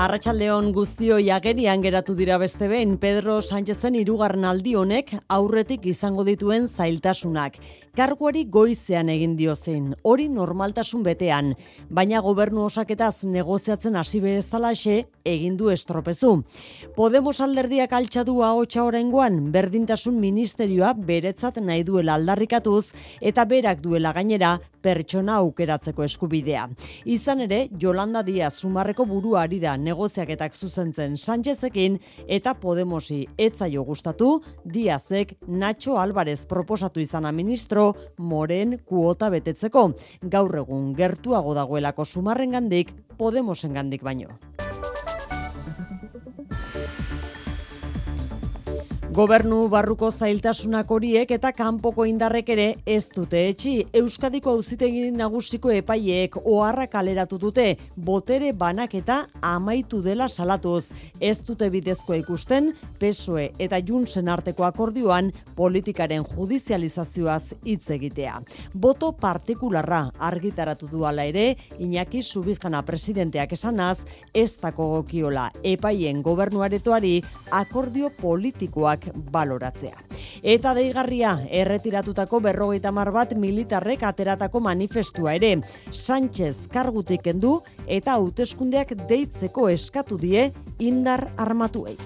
Arratxaldeon guztio jagerian geratu dira beste behin Pedro Sánchezen irugarren aldi honek aurretik izango dituen zailtasunak. Karguari goizean egin dio zein, hori normaltasun betean, baina gobernu osaketaz negoziatzen hasi bezalaxe egin du estropezu. Podemos alderdiak altxadu ahotsa oraingoan berdintasun ministerioa beretzat nahi duela aldarrikatuz eta berak duela gainera pertsona aukeratzeko eskubidea. Izan ere, Jolanda Diaz sumarreko buruari da negoziaketak zuzentzen Sánchezekin eta Podemosi etzaio gustatu Diazek Nacho Álvarez proposatu izana ministro Moren kuota betetzeko. Gaur egun gertuago dagoelako sumarrengandik Podemosengandik baino. Gobernu barruko zailtasunak horiek eta kanpoko indarrek ere ez dute etxi. Euskadiko auzitegi nagusiko epaileek oharra kaleratu dute botere banaketa amaitu dela salatuz. Ez dute bidezkoa ikusten PSOE eta Junsen arteko akordioan politikaren judizializazioaz hitz egitea. Boto partikularra argitaratu du ala ere Iñaki Subijana presidenteak esanaz ez dako gokiola epaien gobernuaretoari akordio politikoak baloratzea. Eta deigarria, erretiratutako berrogeita mar bat militarrek ateratako manifestua ere. Sánchez kargutik kendu eta hauteskundeak deitzeko eskatu die indar armatuei.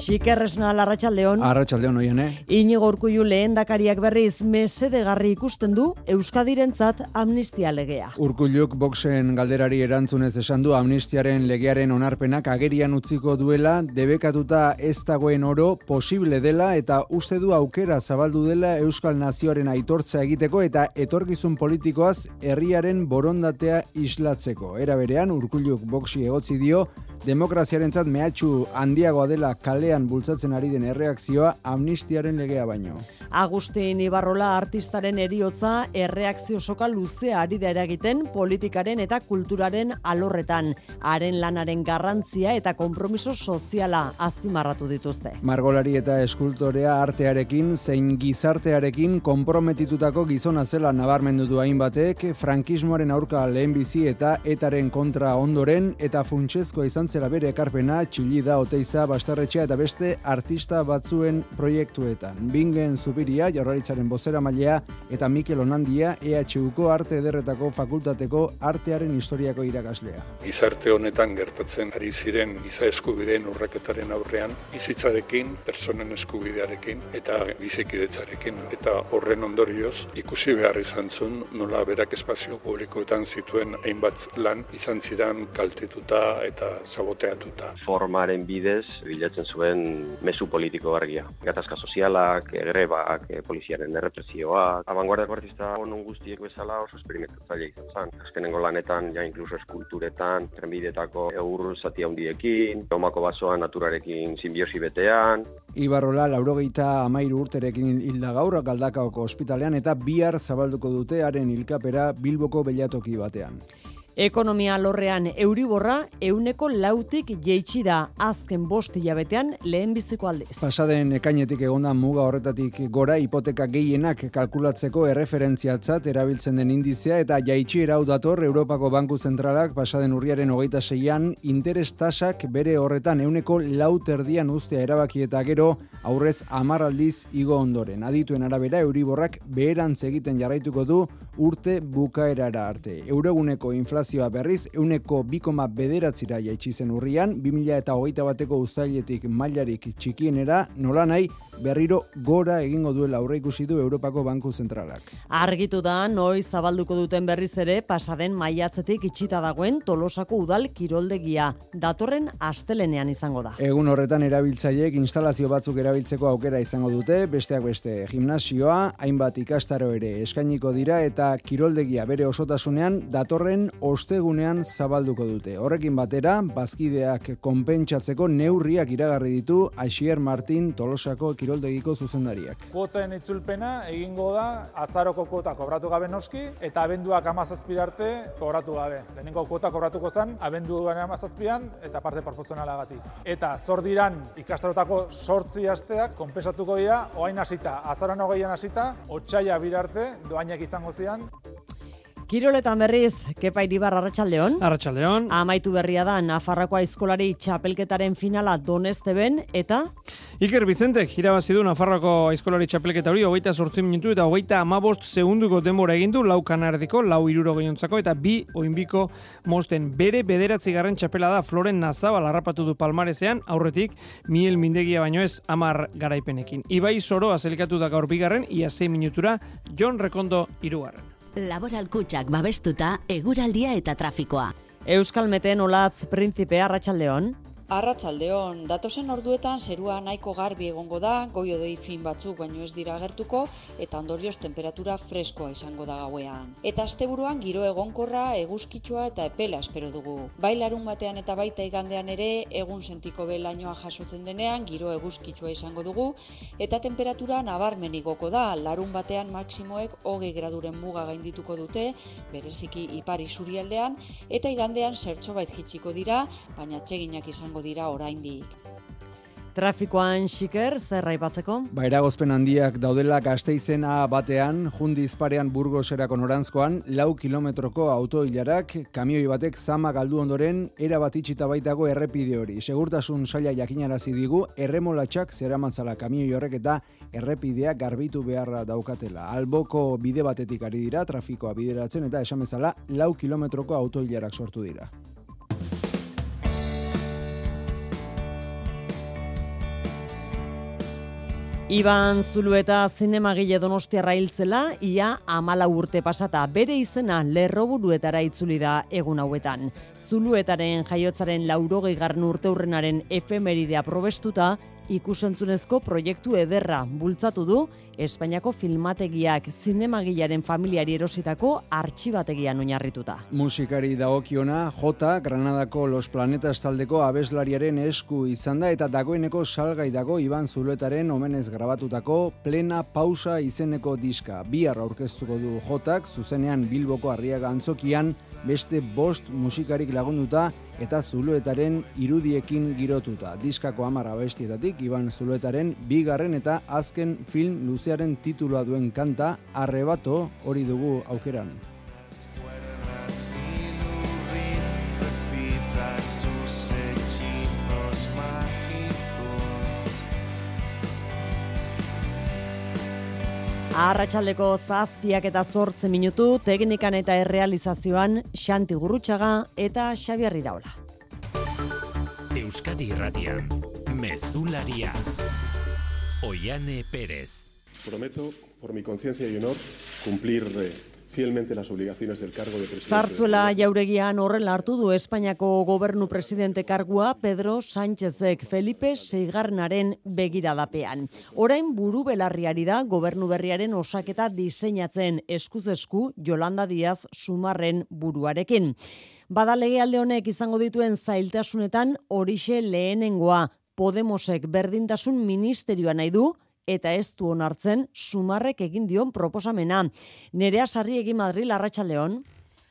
Xikerresna larratxaldeon. Arratxaldeon oien, eh? Inigo urkullu lehen dakariak berriz mesedegarri ikusten du Euskadirentzat amnistia legea. Urkulluk boxen galderari erantzunez esan du amnistiaren legearen onarpenak agerian utziko duela, debekatuta ez dagoen oro posible dela eta uste du aukera zabaldu dela Euskal Nazioaren aitortza egiteko eta etorkizun politikoaz herriaren borondatea islatzeko. Era berean, urkulluk boxi egotzi dio, demokraziarentzat mehatxu handiagoa dela kalean bultzatzen ari den erreakzioa amnistiaren legea baino. Agustin Ibarrola artistaren eriotza erreakzio soka luzea ari da eragiten politikaren eta kulturaren alorretan. Haren lanaren garrantzia eta konpromiso soziala azpimarratu dituzte. Margolari eta eskultorea artearekin zein gizartearekin konprometitutako gizona zela nabarmendu du hainbatek, frankismoaren aurka lehenbizi eta etaren kontra ondoren eta funtsezkoa izan zela bere ekarpena txilida, oteiza, bastarretxea eta beste artista batzuen proiektuetan. Bingen Zubiria, jaurlaritzaren bozera mailea eta Mikel Onandia, EHUko arte ederretako fakultateko artearen historiako irakaslea. Gizarte honetan gertatzen ari ziren giza eskubideen urraketaren aurrean, bizitzarekin, personen eskubidearekin eta bizikidetzarekin. Eta horren ondorioz, ikusi behar izan zuen nola berak espazio publikoetan zituen hainbat lan izan ziren kaltetuta eta saboteatuta. Formaren bidez, bilatzen zuen mesu politiko argia. Gatazka sozialak, grebak, eh, poliziaren errepresioak. Abanguardiako artista honon guztiek bezala oso esperimentatzaile izan zen. Azkenengo lanetan, ja inkluso eskulturetan, trenbidetako eur zati handiekin, omako basoa naturarekin simbiosi betean. Ibarrola, laurogeita amairu urterekin hilda gaur galdakaoko ospitalean eta bihar zabalduko dute haren hilkapera Bilboko belatoki batean. Ekonomia lorrean euriborra euneko lautik jeitsi da azken bost hilabetean lehen biziko aldiz. Pasaden ekainetik egonda muga horretatik gora hipoteka gehienak kalkulatzeko erreferentziatzat erabiltzen den indizea eta jaitsi erau dator Europako Banku Zentralak pasaden urriaren hogeita zeian interes tasak bere horretan euneko laut erdian ustea erabaki eta gero aurrez amarraldiz igo ondoren. Adituen arabera euriborrak beherantz egiten jarraituko du urte bukaerara arte. Euroguneko inflazioa berriz euneko bikoma bederatzira jaitsi zen urrian, 2000 eta hogeita bateko uztailetik mailarik txikienera, nola nahi berriro gora egingo duela aurre ikusi du Europako Banku Zentralak. Argitu da, noiz zabalduko duten berriz ere, pasaden maiatzetik itxita dagoen tolosako udal kiroldegia. Datorren astelenean izango da. Egun horretan erabiltzaileek instalazio batzuk erabiltzeko aukera izango dute, besteak beste gimnasioa, hainbat ikastaro ere eskainiko dira eta kiroldegia bere osotasunean datorren ostegunean zabalduko dute. Horrekin batera, bazkideak konpentsatzeko neurriak iragarri ditu Aixier Martin Tolosako kiroldegiko zuzendariak. Kuoten itzulpena egingo da azaroko kuota kobratu gabe noski eta abenduak arte kobratu gabe. Lehenengo kuota kobratuko zen abenduan amazazpian eta parte proportzionalagatik. Eta zor diran ikastarotako sortzi asteak konpensatuko dira oain hasita, azaran hogeian hasita, otxaila birarte doainak izango zian. quedan Kiroletan berriz, Kepa Iribar Arratsaldeon. Arratsaldeon. Amaitu berria da Nafarroako aizkolari txapelketaren finala Donesteben eta Iker Bizentek irabazi du Nafarroako aizkolari txapelketa hori 28 minutu eta 35 segunduko denbora egin du lau kanardiko, lau iruro gehiontzako eta bi oinbiko mosten bere bederatzigarren txapela da Floren Nazabal harrapatu du palmarezean aurretik Miel Mindegia baino ez amar garaipenekin. Ibai Soro azelkatu da gaur bigarren ia 6 minutura John Rekondo irugarren. Laboral kutsak babestuta, eguraldia eta trafikoa. Euskal Meten Olatz Prinzipe Arratsaldeon. Arratsaldeon, datosen orduetan zerua nahiko garbi egongo da, goio dei fin batzuk baino ez dira agertuko eta ondorioz temperatura freskoa izango da gauean. Eta asteburuan giro egonkorra, eguzkitsua eta epela espero dugu. Bai larun batean eta baita igandean ere egun sentiko belainoa jasotzen denean giro eguzkitsua izango dugu eta temperatura nabarmen igoko da. Larun batean maksimoek hogei graduren muga gaindituko dute, bereziki ipari zurialdean eta igandean zertxo bait jitsiko dira, baina txeginak izango dira oraindik. Trafikoan xiker, zer aipatzeko? Ba, eragozpen handiak daudela gazteizena batean, jundi izparean burgoserako norantzkoan, lau kilometroko autoilarak, kamioi batek zama galdu ondoren, erabat itxita baitago errepide hori. Segurtasun saia jakinarazi digu, erremolatxak zeramantzala kamioi horrek eta errepidea garbitu beharra daukatela. Alboko bide batetik ari dira, trafikoa bideratzen eta esamezala, lau kilometroko autoilarak sortu dira. Iban Zulueta zinemagile donostiarra hiltzela, ia amala urte pasata bere izena lerroburuetara itzuli da egun hauetan. Zuluetaren jaiotzaren laurogei garn urte hurrenaren efemeridea probestuta, ikusentzunezko proiektu ederra bultzatu du Espainiako filmategiak zinemagilaren familiari erositako artxibategian oinarrituta. Musikari dagokiona, J, Granadako Los Planetas taldeko abeslariaren esku izan da eta dagoeneko salgai dago Iban Zuluetaren omenez grabatutako plena pausa izeneko diska. Bihar aurkeztuko du Jotak, zuzenean Bilboko Arriaga Antzokian, beste bost musikarik lagunduta eta Zuluetaren irudiekin girotuta. Diskako amara bestietatik, Iban Zuluetaren bigarren eta azken film luzearen titulua duen kanta, arrebato hori dugu aukeran. Arratxaldeko zazpiak eta zortze minutu, teknikan eta errealizazioan Xanti Gurrutxaga eta Xabier Iraola. Euskadi Irratian, Mezularia. Oiane Pérez. Prometo, por mi conciencia y honor, cumplir eh, fielmente las obligaciones del cargo de presidente. Zartzuela jauregian horrela hartu du Espainiako gobernu presidente kargua Pedro Sánchezek Felipe Seigarnaren begiradapean. Orain buru belarriari da gobernu berriaren osaketa diseinatzen eskuzesku Jolanda Diaz Sumarren buruarekin. Bada legealde honek izango dituen zailtasunetan horixe lehenengoa Podemosek berdintasun ministerioa nahi du, eta ez du onartzen sumarrek egin dion proposamena. Nerea sarri egin Madril Arratsaldeon.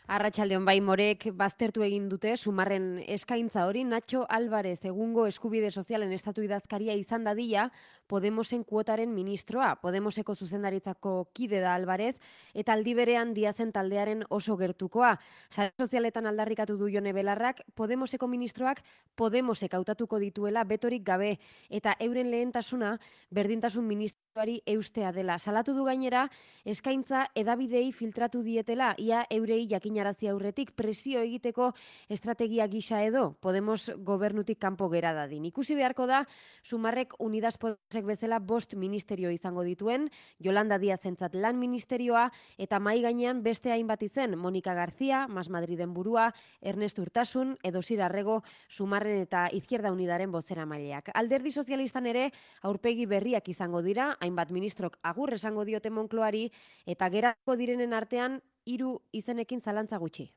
Arratsaldeon bai morek baztertu egin dute sumarren eskaintza hori Nacho Álvarez egungo eskubide sozialen estatu idazkaria izan dadila Podemosen kuotaren ministroa, Podemoseko zuzendaritzako kide da Alvarez, eta aldi berean diazen taldearen oso gertukoa. Sare sozialetan aldarrikatu du jone belarrak, Podemoseko ministroak Podemosek hautatuko dituela betorik gabe, eta euren lehentasuna berdintasun ministroari eustea dela. Salatu du gainera, eskaintza edabidei filtratu dietela, ia eurei jakina jakinarazi aurretik presio egiteko estrategia gisa edo Podemos gobernutik kanpo gera dadin. Ikusi beharko da Sumarrek Unidas Podemosek bezala bost ministerio izango dituen, Yolanda Díaz entzat lan ministerioa eta mai gainean beste hainbat izen Monika García, Mas Madriden burua, Ernest Urtasun edo Sirarrego Sumarren eta Izquierda Unidaren bozera maileak. Alderdi sozialistan ere aurpegi berriak izango dira, hainbat ministrok agur esango diote Monkloari eta gerako direnen artean hiru izenekin zalantza gutxi.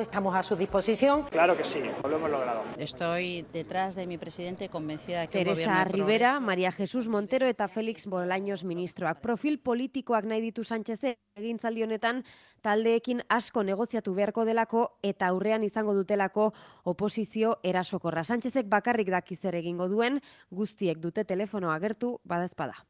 Estamos a su disposición. Claro que sí, lo hemos logrado. Estoy detrás de mi presidente convencida de que Teresa Rivera, María Jesús Montero eta Félix Bolaños ministroak. Profil politikoak nahi ditu Sánchez egintzaldi honetan taldeekin asko negoziatu beharko delako eta aurrean izango dutelako oposizio erasokorra. Sánchezek bakarrik daki zer egingo duen, guztiek dute telefono agertu badazpada.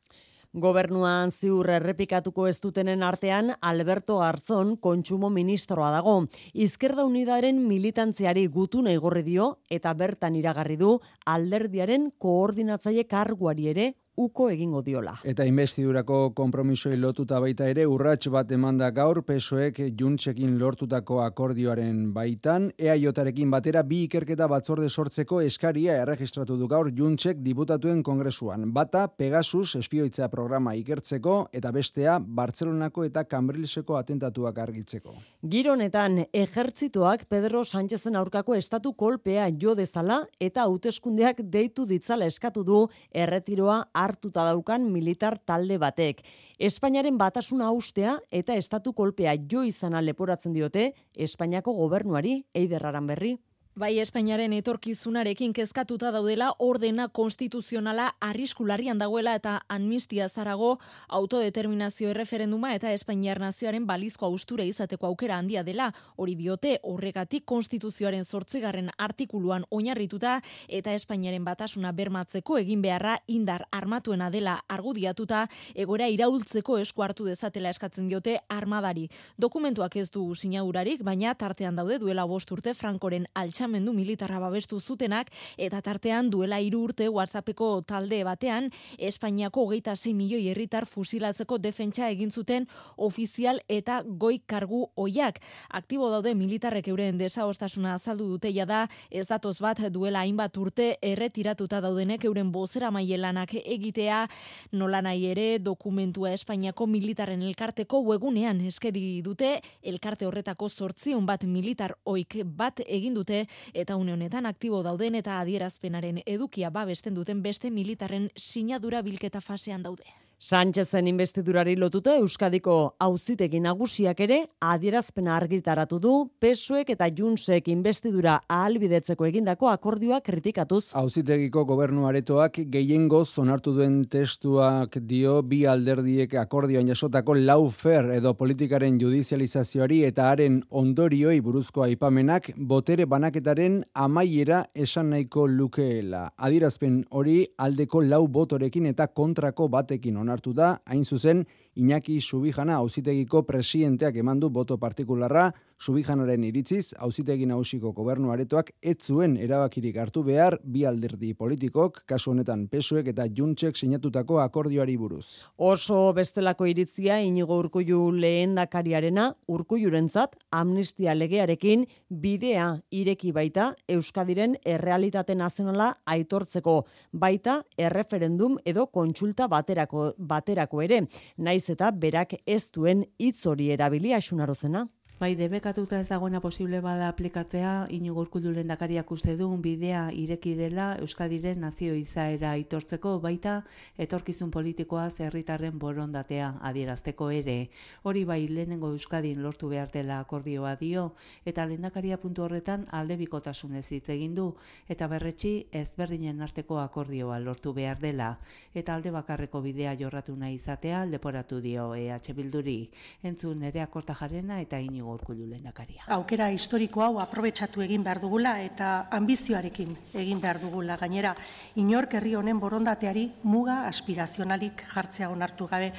Gobernuan ziur errepikatuko ez dutenen artean Alberto Garzón kontsumo ministroa dago. Izkerda Unidaren militantziari gutuna igorri dio eta bertan iragarri du alderdiaren koordinatzaile karguari ere uko egingo diola. Eta investidurako konpromisoi lotuta baita ere urrats bat emanda gaur pesoek juntsekin lortutako akordioaren baitan, EAJarekin batera bi ikerketa batzorde sortzeko eskaria erregistratu du gaur juntsek diputatuen kongresuan. Bata Pegasus espioitza programa ikertzeko eta bestea Bartzelonako eta Kambrilseko atentatuak argitzeko. Gironetan ejertzituak Pedro Sánchezen aurkako estatu kolpea jo dezala eta hauteskundeak deitu ditzala eskatu du erretiroa hartuta daukan militar talde batek. Espainiaren batasuna austea eta estatu kolpea jo izana leporatzen diote Espainiako gobernuari eiderraran berri. Bai Espainiaren etorkizunarekin kezkatuta daudela ordena konstituzionala arriskularrian dagoela eta amnistia zarago autodeterminazio erreferenduma eta Espainiar nazioaren balizko austura izateko aukera handia dela. Hori diote horregatik konstituzioaren sortzigarren artikuluan oinarrituta eta Espainiaren batasuna bermatzeko egin beharra indar armatuena dela argudiatuta egora iraultzeko esku hartu dezatela eskatzen diote armadari. Dokumentuak ez du sinadurarik, baina tartean daude duela bost urte Frankoren altxa altxamendu militarra babestu zutenak eta tartean duela hiru urte WhatsAppeko talde batean Espainiako hogeita 6 milioi herritar fusilatzeko defentsa egin zuten ofizial eta goi kargu oiak. Aktibo daude militarrek euren desaostasuna azaldu dute da ez datoz bat duela hainbat urte erretiratuta daudenek euren bozera maielanak egitea nola nahi ere dokumentua Espainiako militarren elkarteko webunean eskedi dute elkarte horretako zortzion bat militar oik bat egin dute eta une honetan aktibo dauden eta adierazpenaren edukia babesten duten beste militarren sinadura bilketa fasean daude. Sánchezen investidurari lotuta Euskadiko auzitegi nagusiak ere adierazpena argitaratu du Pesuek eta Junsek investidura ahalbidetzeko egindako akordioa kritikatuz. Auzitegiko gobernu aretoak gehiengo zonartu duen testuak dio bi alderdiek akordioan jasotako laufer edo politikaren judizializazioari eta haren ondorioi buruzko aipamenak botere banaketaren amaiera esan nahiko lukeela. Adierazpen hori aldeko lau botorekin eta kontrako batekin onartu da, hain zuzen, Iñaki Subijana auzitegiko presidenteak emandu boto partikularra, Subijanaren iritziz, auzitegi nausiko gobernu aretoak ez zuen erabakirik hartu behar bi alderdi politikok, kasu honetan pesuek eta juntsek sinatutako akordioari buruz. Oso bestelako iritzia inigo urkuju lehen dakariarena, urkujurentzat amnistia legearekin bidea ireki baita Euskadiren errealitate nazionala aitortzeko baita erreferendum edo kontsulta baterako, baterako ere. Naiz eta berak ez duen hitz hori erabili asunarozena. Bai, debekatuta ez dagoena posible bada aplikatzea, inigo urkullu lendakariak uste du bidea ireki dela Euskadiren nazio izaera aitortzeko baita etorkizun politikoa zerritarren borondatea adierazteko ere. Hori bai lehenengo Euskadin lortu behar dela akordioa dio eta lendakaria puntu horretan alde bikotasunez hitz egin du eta berretxi ezberdinen arteko akordioa lortu behar dela eta alde bakarreko bidea jorratu nahi izatea leporatu dio EH Bilduri. Entzun ere akorta jarena eta inigo Iñigo Urkullu lehendakaria. Aukera historiko hau aprobetxatu egin behar dugula eta ambizioarekin egin behar dugula. Gainera, inork herri honen borondateari muga aspirazionalik jartzea onartu gabe.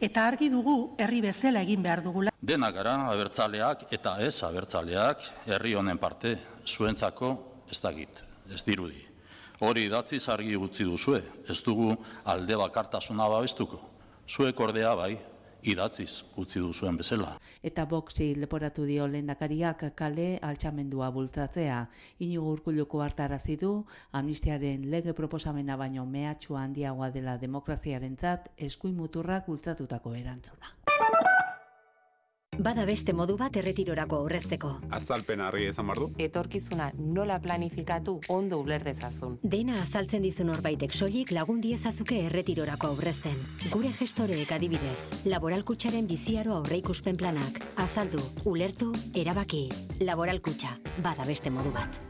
Eta argi dugu herri bezala egin behar dugula. Dena gara, abertzaleak eta ez abertzaleak herri honen parte zuentzako ez dagit, ez dirudi. Hori datzi argi gutzi duzue, ez dugu alde bakartasuna babestuko. Zuek ordea bai, idatziz utzi duzuen bezala. Eta boksi leporatu dio lehendakariak kale altxamendua bultzatzea. Inigo urkulluko hartarazi du, amnistiaren lege proposamena baino mehatxu handiagoa dela demokraziarentzat eskuin muturrak bultzatutako erantzuna. Bada beste modu bat erretirorako aurrezteko. Azalpen harri ezan bardu. Etorkizuna nola planifikatu ondo uler dezazun. Dena azaltzen dizun horbaitek soilik lagun diezazuke erretirorako aurrezten. Gure gestoreek adibidez, laboralkutsaren biziaro aurreikuspen planak. Azaldu, ulertu, erabaki. Laboralkutxa, bada beste modu bat.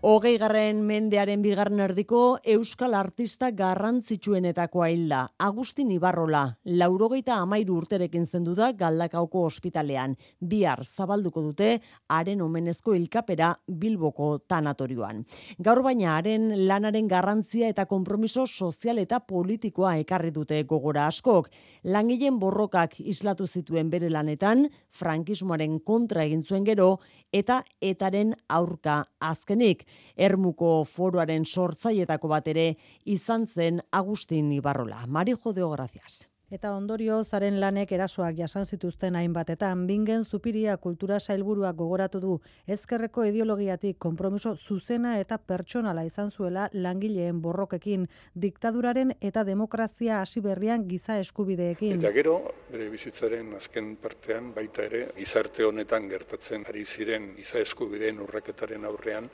Hogei garren mendearen bigarren erdiko Euskal Artista garrantzitsuenetakoa hilda. Agustin Ibarrola, laurogeita amairu urterekin zendu da Galdakauko ospitalean. Bihar zabalduko dute haren omenezko hilkapera Bilboko tanatorioan. Gaur baina haren lanaren garrantzia eta konpromiso sozial eta politikoa ekarri dute gogora askok. Langileen borrokak islatu zituen bere lanetan, frankismoaren kontra egin zuen gero, eta etaren aurka azkenik. Ermuko foroaren sortzaietako bat ere izan zen Agustin Ibarrola. Mari Jodeo, gracias. Eta ondorio zaren lanek erasoak jasan zituzten hainbatetan, bingen zupiria kultura sailburuak gogoratu du ezkerreko ideologiatik konpromiso zuzena eta pertsonala izan zuela langileen borrokekin, diktaduraren eta demokrazia hasi berrian giza eskubideekin. Eta gero, bere bizitzaren azken partean, baita ere, gizarte honetan gertatzen ari ziren giza eskubideen urraketaren aurrean,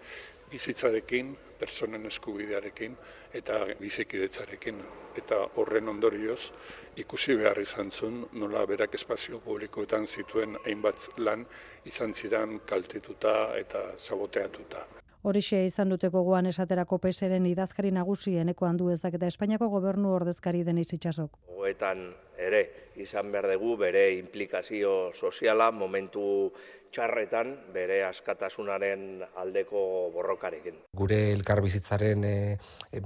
bizitzarekin, personen eskubidearekin eta bizikidetzarekin. Eta horren ondorioz, ikusi behar izan zuen, nola berak espazio publikoetan zituen hainbat lan izan ziren kaltetuta eta saboteatuta. Horixe izan duteko gogoan esaterako peseren idazkari nagusi eneko handu ezak eta Espainiako gobernu ordezkari den izitxasok. Goetan ere izan behar dugu bere implikazio soziala momentu txarretan bere askatasunaren aldeko borrokarekin. Gure elkarbizitzaren e,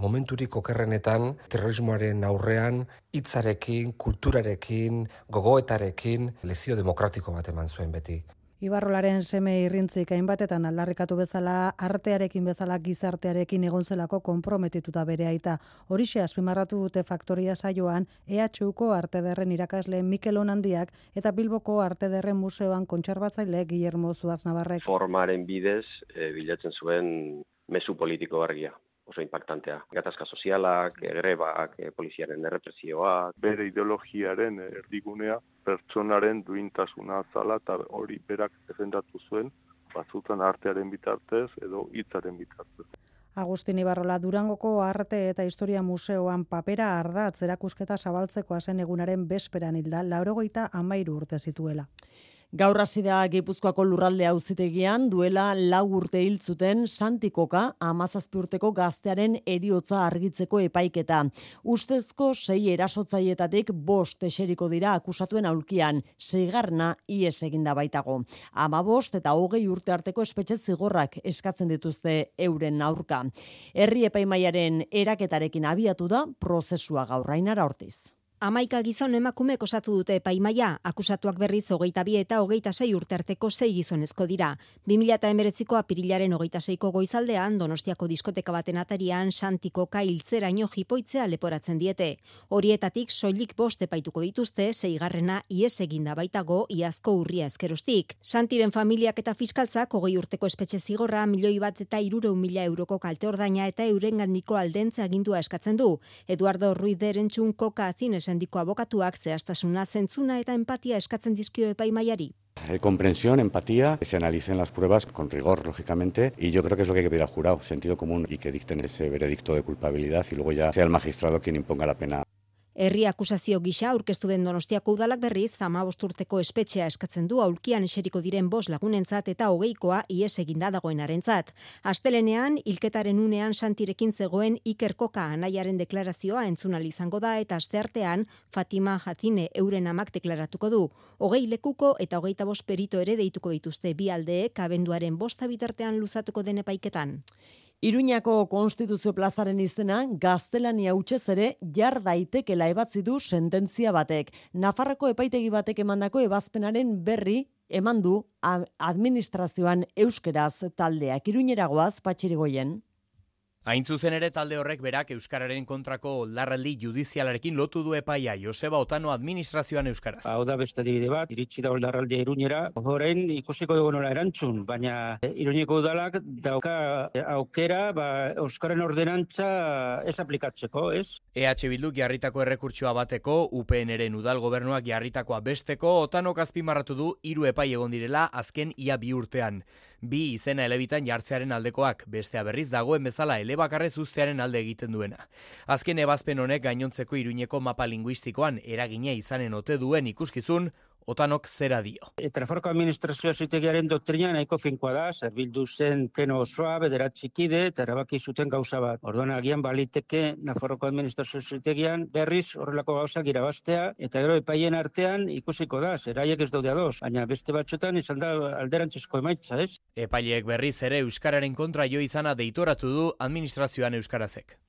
momenturik okerrenetan terrorismoaren aurrean hitzarekin, kulturarekin, gogoetarekin lezio demokratiko bat eman zuen beti. Ibarrolaren seme irrintzik hainbatetan aldarrikatu bezala, artearekin bezala gizartearekin egon zelako konprometituta bere aita. Horixe azpimarratu dute faktoria saioan, EHUko artederren irakasle Mikel Onandiak eta Bilboko artederren museoan kontserbatzaile Guillermo Zuaz Navarrek. Formaren bidez, e, bilatzen zuen mesu politiko argia oso impactantea. Gatazka sozialak, grebak, eh, poliziaren errepresioak. Bere ideologiaren erdigunea pertsonaren duintasuna zala eta hori berak defendatu zuen batzutan artearen bitartez edo hitzaren bitartez. Agustin Ibarrola Durangoko Arte eta Historia Museoan papera ardatz erakusketa zabaltzeko zen egunaren besperan hilda, laurogeita amairu urte zituela. Gaur hasi da Gipuzkoako lurralde auzitegian duela lau urte hiltzuten Santikoka amazazpi urteko gaztearen eriotza argitzeko epaiketa. Ustezko sei erasotzaietatik bost eseriko dira akusatuen aulkian, seigarna ies eginda baitago. Ama bost eta hogei urte arteko espetxe zigorrak eskatzen dituzte euren aurka. Herri epaimaiaren eraketarekin abiatu da prozesua gaurrainara hortiz. Amaika gizon emakume osatu dute epaimaia, akusatuak berriz hogeita bi eta hogeita sei urte arteko sei gizonezko dira. 2000 eta emeretziko apirilaren hogeita seiko goizaldean, donostiako diskoteka baten atarian, santiko kailtzera ino jipoitzea leporatzen diete. Horietatik soilik bost epaituko dituzte, seigarrena ies eginda baitago iazko urria eskerostik. Santiren familiak eta fiskaltzak hogei urteko espetxe zigorra, milioi bat eta irure mila euroko kalte ordaina eta eurengandiko aldentza agindua eskatzen du. Eduardo Ruideren koka azines sendiko abokatuak zehaztasuna zentzuna eta empatia eskatzen dizkio epaimaiari. Eh, comprensión, empatía, que se analicen las pruebas con rigor, lógicamente, y yo creo que es lo que hay que pedir al jurado, sentido común y que dicten ese veredicto de culpabilidad y luego ya sea el magistrado quien imponga la pena. Herri akusazio gisa aurkeztu den Donostiako udalak berriz 15 urteko espetxea eskatzen du aulkian eseriko diren bos lagunentzat eta hogeikoa ies eginda dagoenarentzat. Astelenean hilketaren unean santirekin zegoen Ikerkoka anaiaren deklarazioa entzunal izango da eta asteartean Fatima Jatine euren amak deklaratuko du. Hogei lekuko eta hogeita bost perito ere deituko dituzte bi aldeek abenduaren bosta bitartean luzatuko den epaiketan. Iruñako konstituzio plazaren izena gaztelania utxez ere jar daitekela ebatzi du sententzia batek. Nafarroko epaitegi batek emandako ebazpenaren berri eman du administrazioan euskeraz taldeak. Iruñeragoaz patxirigoien. Hain zuzen ere talde horrek berak Euskararen kontrako oldarraldi judizialarekin lotu du epaia Joseba Otano administrazioan Euskaraz. Hau da beste dibide bat, iritsi da oldarraldi irunera, horrein ikusiko dugu nola erantzun, baina eh, iruñeko udalak dauka aukera ba, Euskaren ordenantza ez aplikatzeko, ez? EH Bilduk jarritako errekurtsoa bateko, UPNren udal gobernuak jarritakoa besteko, Otanok azpimarratu du hiru epai egon direla azken ia bi urtean bi izena elebitan jartzearen aldekoak, bestea berriz dagoen bezala elebakarrez ustearen alde egiten duena. Azken ebazpen honek gainontzeko iruñeko mapa linguistikoan eragine izanen ote duen ikuskizun, Otanok zera dio. Eta Nafarroko administrazioa zitegiaren doktrina nahiko finkoa da, zerbildu zen pleno osoa, bederatxikide, eta erabaki zuten gauza bat. Orduan agian baliteke Nafarroko administrazioa zitegian berriz horrelako gauzak irabaztea, eta gero epaien artean ikusiko da, zeraiek ez daude ados, baina beste batxotan izan da alderantzizko emaitza, ez? Epaileek berriz ere Euskararen kontra jo izana deitoratu du administrazioan Euskarazek.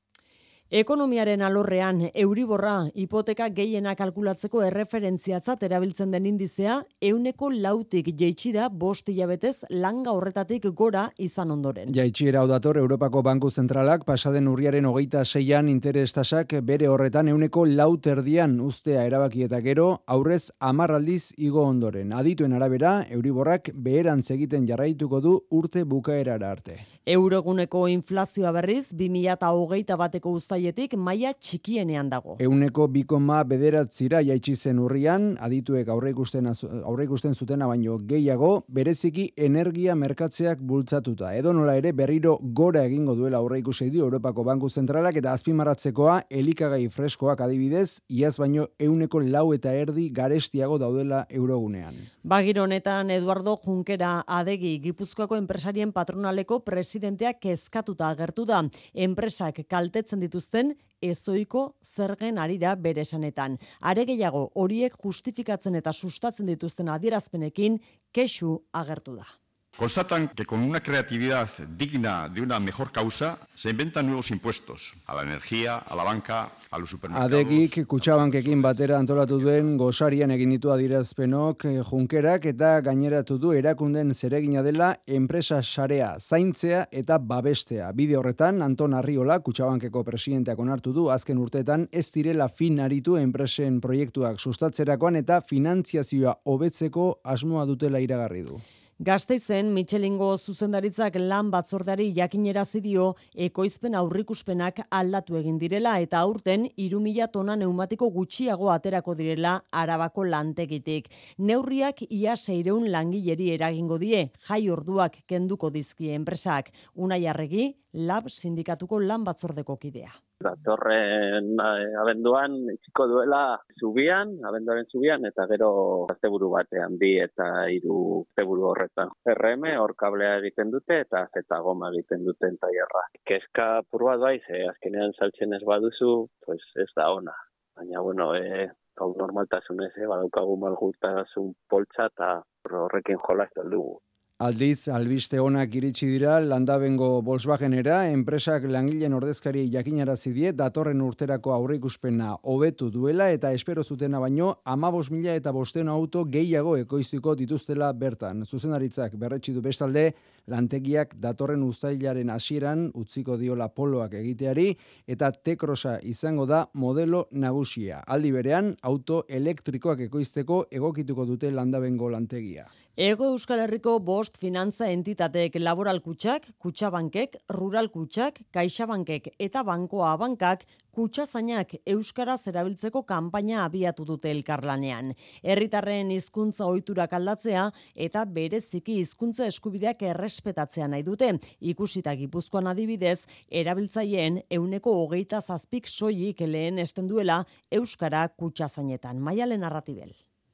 Ekonomiaren alorrean, euriborra hipoteka gehiena kalkulatzeko erreferentziatzat erabiltzen den indizea, euneko lautik jeitsi da bost hilabetez langa horretatik gora izan ondoren. Jaitsi eraudator Europako Banku Zentralak pasaden urriaren hogeita seian interestasak bere horretan euneko lauterdian ustea erabaki eta gero aurrez amarraldiz igo ondoren. Adituen arabera, euriborrak beherantz egiten jarraituko du urte bukaerara arte. Euroguneko inflazioa berriz, 2008 bateko usta sailetik maila txikienean dago. Euneko bikoma bederatzira jaitsi zen urrian, adituek aurre ikusten, aurre ikusten zutena baino gehiago, bereziki energia merkatzeak bultzatuta. Edo nola ere berriro gora egingo duela aurre ikusi du Europako Banku Zentralak eta azpimarratzekoa elikagai freskoak adibidez, iaz baino euneko lau eta erdi garestiago daudela eurogunean. Bagir honetan Eduardo Junkera adegi Gipuzkoako enpresarien patronaleko presidenteak kezkatuta agertu da. Enpresak kaltetzen dituzte dituzten ezoiko zergen arira bere esanetan. Are gehiago horiek justifikatzen eta sustatzen dituzten adierazpenekin kexu agertu da. Constatan que con una creatividad digna de una mejor causa se inventan nuevos impuestos a la energía, a la banca, a los supermercados. Adegik kutsabankekin batera antolatu duen gozarian egin ditu adirazpenok eh, junkerak eta gaineratu du erakunden zeregina dela enpresa sarea, zaintzea eta babestea. Bide horretan Anton Arriola kutsabankeko presidenteak onartu du azken urteetan ez direla fin aritu enpresen proiektuak sustatzerakoan eta finantziazioa hobetzeko asmoa dutela iragarri du. Gasteizen Michelingo zuzendaritzak lan batzordari jakinerazi dio ekoizpen aurrikuspenak aldatu egin direla eta aurten 3000 tona neumatiko gutxiago aterako direla Arabako lantegitik. Neurriak ia 600 langileri eragingo die, jai orduak kenduko dizkie enpresak. Unai Arregi, Lab sindikatuko lan batzordeko kidea. Datorren eh, abenduan itxiko duela zubian, abenduaren zubian, eta gero azteburu batean bi eta hiru azteburu horretan. RM hor kablea egiten dute eta zeta goma egiten duten taierra. Kezka pur bat bai, ze azkenean saltzen ez baduzu, pues ez da ona. Baina, bueno, e, hau normaltasunez, e, badaukagu malgutasun poltsa eta horrekin jolazten dugu. Aldiz, albiste honak iritsi dira landabengo Volkswagenera, enpresak langileen ordezkari jakinarazi die datorren urterako aurreikuspena hobetu duela eta espero zutena baino amabos mila eta bosten auto gehiago ekoiztiko dituztela bertan. Zuzendaritzak berretsi du bestalde, lantegiak datorren ustailaren hasieran utziko diola poloak egiteari eta tekrosa izango da modelo nagusia. Aldi berean, auto elektrikoak ekoizteko egokituko dute landabengo lantegia. Ego Euskal Herriko bost finantza entitateek laboral kutsak, kutsabankek, rural kutsak, kaixabankek eta bankoa bankak kutsazainak Euskara zerabiltzeko kanpaina abiatu dute elkarlanean. Herritarren hizkuntza ohiturak aldatzea eta bereziki hizkuntza eskubideak errespetatzea nahi dute. Ikusita Gipuzkoan adibidez, erabiltzaileen euneko hogeita zazpik soilik lehen esten duela Euskara kutsazainetan. Maialen narratibel.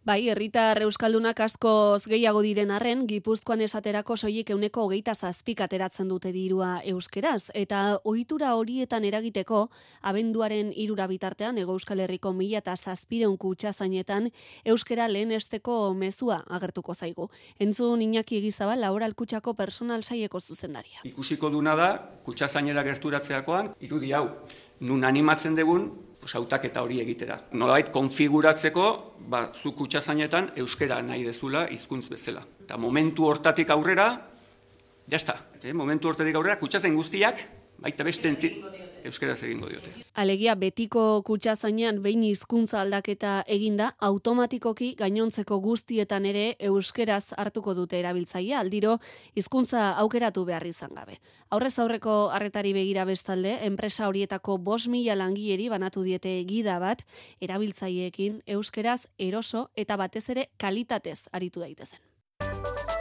Bai, herritar euskaldunak askoz gehiago diren arren, Gipuzkoan esaterako soilik euneko hogeita zazpik ateratzen dute dirua euskeraz, eta ohitura horietan eragiteko, abenduaren irura bitartean, ego euskal herriko mila eta zazpideun kutsazainetan, euskera lehen esteko mezua agertuko zaigu. Entzun Iñaki egizaba, laboral kutsako personal saieko zuzendaria. Ikusiko duna da, kutsazainera gerturatzeakoan, irudi hau, nun animatzen dugun, sautak eta hori egitera. Nolait konfiguratzeko, ba, zu kutsazainetan euskera nahi dezula hizkuntz bezala. Eta momentu hortatik aurrera, jazta, e, momentu hortatik aurrera, kutsazain guztiak baita beste euskaraz egingo diote. Alegia betiko kutsa zainean behin hizkuntza aldaketa eginda, automatikoki gainontzeko guztietan ere euskeraz hartuko dute erabiltzaile aldiro hizkuntza aukeratu behar izan gabe. Aurrez aurreko harretari begira bestalde, enpresa horietako bos mila langileri banatu diete gida bat, erabiltzaileekin euskeraz eroso eta batez ere kalitatez aritu daitezen.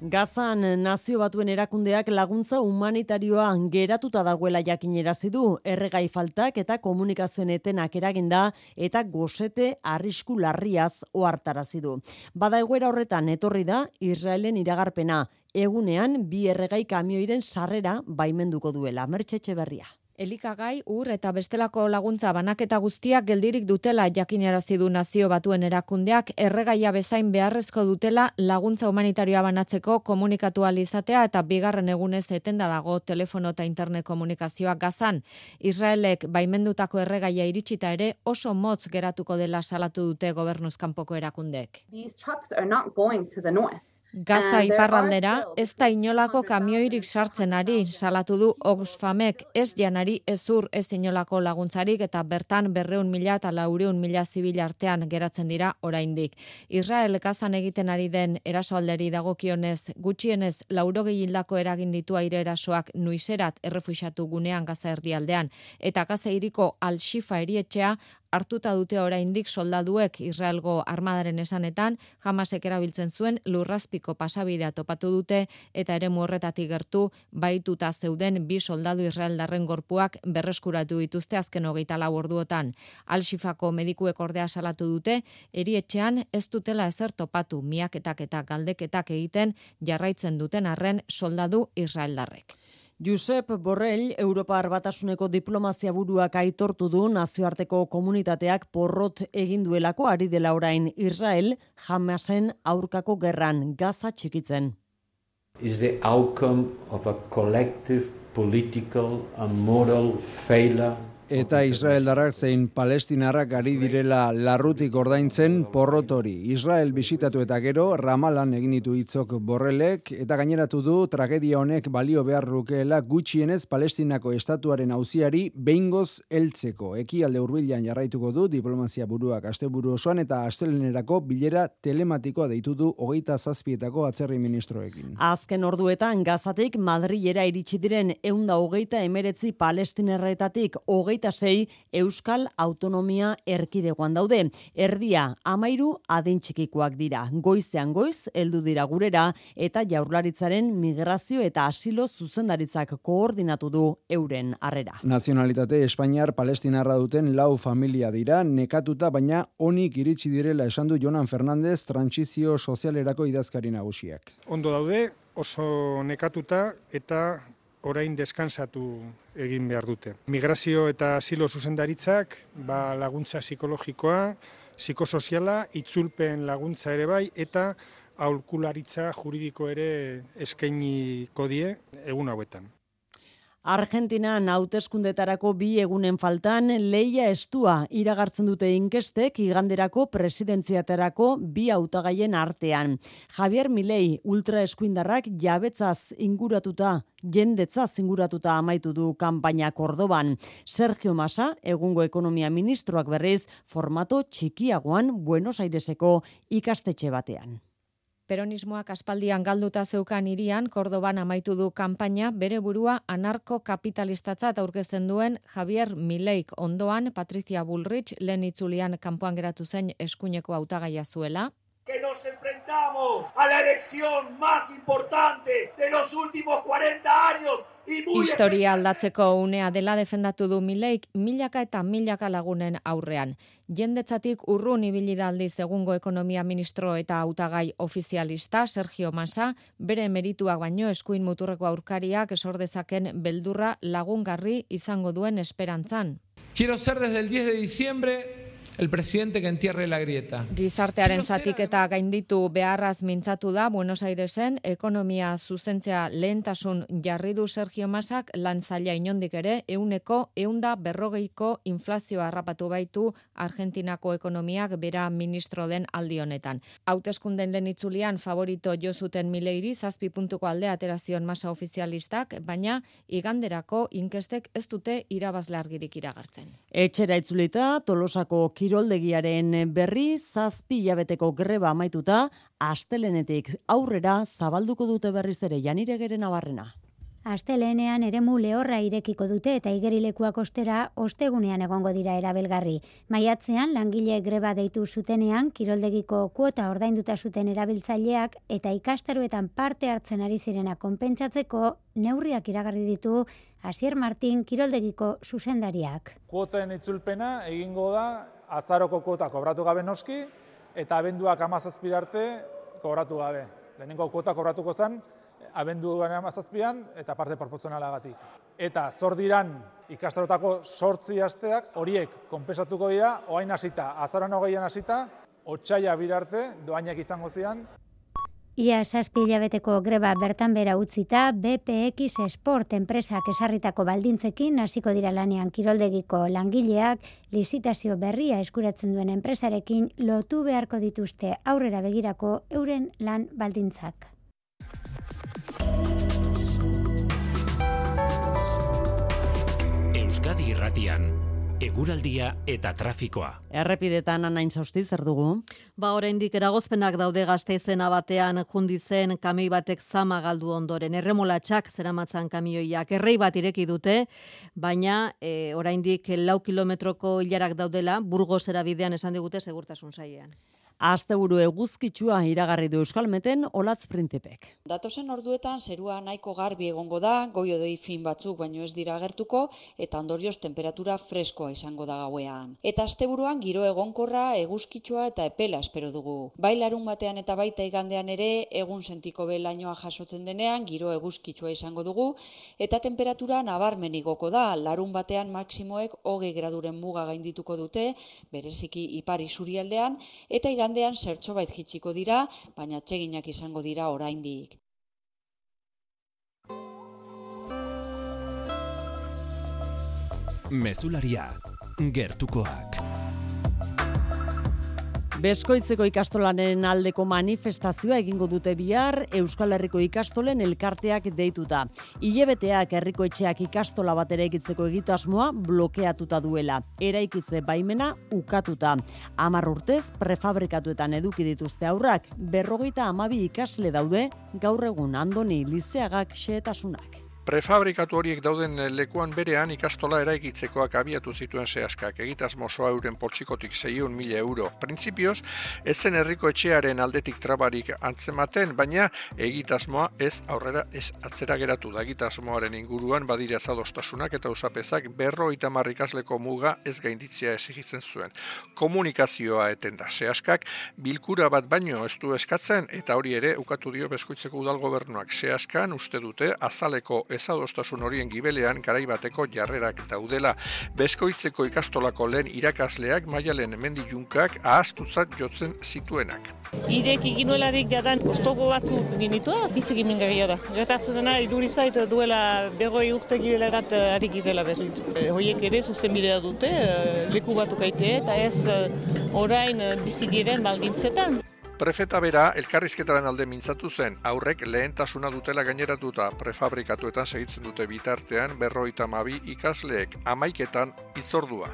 Gazan nazio batuen erakundeak laguntza humanitarioa geratuta dagoela jakinerazi du erregai faltak eta komunikazioen etenak eraginda eta gosete arrisku larriaz ohartarazi du. Bada egoera horretan etorri da Israelen iragarpena egunean bi erregai kamioiren sarrera baimenduko duela. Mertxetxe berria. Elikagai, ur eta bestelako laguntza banaketa guztiak geldirik dutela jakinarazi du nazio batuen erakundeak erregaia bezain beharrezko dutela laguntza humanitarioa banatzeko komunikatu izatea eta bigarren egunez etenda dago telefono eta internet komunikazioa gazan. Israelek baimendutako erregaia iritsita ere oso motz geratuko dela salatu dute gobernuzkanpoko erakundeek. These trucks are not going to the north. Gaza iparraldera ez da inolako kamioirik sartzen ari, salatu du Oxfamek ez janari ezur ez inolako laguntzarik eta bertan berreun mila eta laureun mila zibil artean geratzen dira oraindik. Israel gazan egiten ari den erasoalderi dagokionez gutxienez laurogei hildako eragin ditu aire erasoak nuiserat errefuxatu gunean gaza herrialdean eta gaza iriko al-Shifa erietxea hartuta dute oraindik soldaduek Israelgo armadaren esanetan jamasek erabiltzen zuen lurrazpiko pasabidea topatu dute eta ere horretatik gertu baituta zeuden bi soldadu Israeldarren gorpuak berreskuratu dituzte azken hogeita lau orduotan. Al-Shifako medikuek ordea salatu dute, erietxean ez dutela ezer topatu miaketak eta galdeketak egiten jarraitzen duten arren soldadu Israeldarrek. Josep Borrell, Europa Batasuneko diplomazia buruak aitortu du nazioarteko komunitateak porrot egin duelako ari dela orain Israel jamasen aurkako gerran gaza txikitzen. Is the outcome of a collective political and moral failure Eta Israeldarrak zein palestinarrak ari direla larrutik ordaintzen porrotori. Israel bisitatu eta gero Ramalan egin ditu hitzok borrelek eta gaineratu du tragedia honek balio behar rukeela gutxienez palestinako estatuaren auziari behingoz heltzeko. Ekialde hurbilan jarraituko du diplomazia buruak asteburu osoan eta astelenerako bilera telematikoa deitu du hogeita zazpietako atzerri ministroekin. Azken orduetan gazatik Madrilera iritsi diren eunda hogeita emeretzi palestinerretatik hogeita sei Euskal Autonomia Erkidegoan daude. Erdia amairu adintxikikoak dira. Goizean goiz, heldu dira gurera eta jaurlaritzaren migrazio eta asilo zuzendaritzak koordinatu du euren harrera. Nazionalitate Espainiar Palestinarra duten lau familia dira, nekatuta baina onik iritsi direla esan du Jonan Fernandez trantsizio sozialerako idazkari nagusiak. Ondo daude, oso nekatuta eta orain deskansatu egin behar dute. Migrazio eta asilo zuzendaritzak ba, laguntza psikologikoa, psikosoziala, itzulpen laguntza ere bai, eta aulkularitza juridiko ere eskainiko die egun hauetan. Argentina hauteskundetarako bi egunen faltan leia estua iragartzen dute inkestek iganderako presidentziaterako bi hautagaien artean. Javier Milei ultraeskuindarrak jabetzaz inguratuta, jendetzaz inguratuta amaitu du kanpaina Kordoban. Sergio Massa, egungo ekonomia ministroak berriz, formato txikiagoan Buenos Aireseko ikastetxe batean. Peronismoak aspaldian galduta zeukan irian, Kordoban amaitu du kanpaina bere burua anarko kapitalistatzat aurkezten duen Javier Mileik ondoan Patricia Bullrich lehen itzulian kanpoan geratu zen eskuineko hautagaia zuela. Que nos enfrentamos a la elección más importante de los últimos 40 años Historia aldatzeko unea dela defendatu du Mileik milaka eta milaka lagunen aurrean. Jendetzatik urrun ibili daldi egungo ekonomia ministro eta hautagai ofizialista Sergio Massa bere merituak baino eskuin muturreko aurkariak esordezaken beldurra lagungarri izango duen esperantzan. Quiero ser desde el 10 de diciembre el presidente que entierre la grieta. Gizartearen zatik eta gainditu beharraz mintzatu da Buenos Airesen ekonomia zuzentzea lehentasun jarri du Sergio Masak lantzaila inondik ere euneko eunda berrogeiko inflazioa harrapatu baitu Argentinako ekonomiak bera ministro den aldi honetan. Hauteskunden den itzulian favorito jo zuten Mileiri zazpi puntuko alde aterazion masa ofizialistak, baina iganderako inkestek ez dute irabazle argirik iragartzen. Etxera itzulita, Tolosako kiroldegiaren berri zazpi hilabeteko greba amaituta, astelenetik aurrera zabalduko dute berriz ere janire geren abarrena. Astelenean eremu lehorra irekiko dute eta igerilekuak ostera ostegunean egongo dira erabelgarri. Maiatzean langile greba deitu zutenean kiroldegiko kuota ordainduta zuten erabiltzaileak eta ikastaroetan parte hartzen ari zirena konpentsatzeko neurriak iragarri ditu Asier Martin kiroldegiko zuzendariak. Kuoten itzulpena egingo da azaroko kuota kobratu gabe noski eta abenduak amazazpirarte kobratu gabe. Lehenengo kuota kobratuko zen abendu gane amazazpian eta parte proportzionalagatik. Eta zor diran ikastarotako sortzi asteak horiek konpensatuko dira, oain hasita, azaran hogeian hasita, otxaila birarte, doainak izango zian, Ia zazpi hilabeteko greba bertan bera utzita, BPX Sport enpresak esarritako baldintzekin hasiko dira lanean kiroldegiko langileak, lizitazio berria eskuratzen duen enpresarekin lotu beharko dituzte aurrera begirako euren lan baldintzak. Euskadi Irratian eguraldia eta trafikoa. Errepidetan anain sausti zer dugu? Ba oraindik eragozpenak daude Gasteizena batean jundizen kamioi batek zama galdu ondoren erremolatxak zeramatzan kamioiak errei bat ireki dute, baina e, oraindik lau kilometroko hilarak daudela Burgosera bidean esan digute segurtasun saiean. Asteburu eguzkitsua iragarri du Euskalmeten Olatz Printepek. Datosen orduetan zerua nahiko garbi egongo da, goio dei fin batzuk baino ez dira agertuko eta ondorioz temperatura freskoa izango da gauean. Eta asteburuan giro egonkorra, eguzkitsua eta epela espero dugu. Bai larun batean eta baita igandean ere egun sentiko belainoa jasotzen denean giro eguzkitsua izango dugu eta temperatura nabarmen igoko da. Larun batean maksimoek hoge graduren muga gaindituko dute, bereziki ipari zurialdean eta igandean igandean zertxo bait jitsiko dira, baina txeginak izango dira oraindik. Mesularia, gertukoak. Beskoitzeko ikastolaren aldeko manifestazioa egingo dute bihar Euskal Herriko ikastolen elkarteak deituta. Ilebeteak herriko etxeak ikastola bat ere egitzeko egitasmoa blokeatuta duela. Eraikitze baimena ukatuta. Amar urtez prefabrikatuetan eduki dituzte aurrak, berrogeita amabi ikasle daude gaur egun andoni lizeagak xeetasunak. Prefabrikatu horiek dauden lekuan berean ikastola eraikitzekoak abiatu zituen zehazkak, egitasmo soa euren poltsikotik 600 mila euro. Printzipioz, ez zen herriko etxearen aldetik trabarik antzematen, baina egitasmoa ez aurrera ez atzera geratu da egitasmoaren inguruan badira zadostasunak eta usapezak berro ikasleko muga ez gainditzia ezigitzen zuen. Komunikazioa eten da zehazkak, bilkura bat baino ez du eskatzen eta hori ere ukatu dio bezkoitzeko udal gobernuak zehazkan uste dute azaleko ez ezadostasun horien gibelean garaibateko jarrerak daudela. Bezkoitzeko ikastolako lehen irakasleak maialen emendi junkak ahaztutzat jotzen zituenak. Idek iginuelarik jadan oztopo batzu dinitu, bizik imengarria da. Gertatzen dena, iduri zait duela begoi urte gibela erat harik girela berritu. E, hoiek ere zuzen bidea dute, e, leku batu kaite eta ez orain bizigiren baldintzetan. Prefeta bera elkarrizketaren alde mintzatu zen, aurrek lehentasuna dutela gaineratuta. Prefabrikatuetan segitzen dute bitartean berroita mabi ikasleek. Amaiketan itzordua.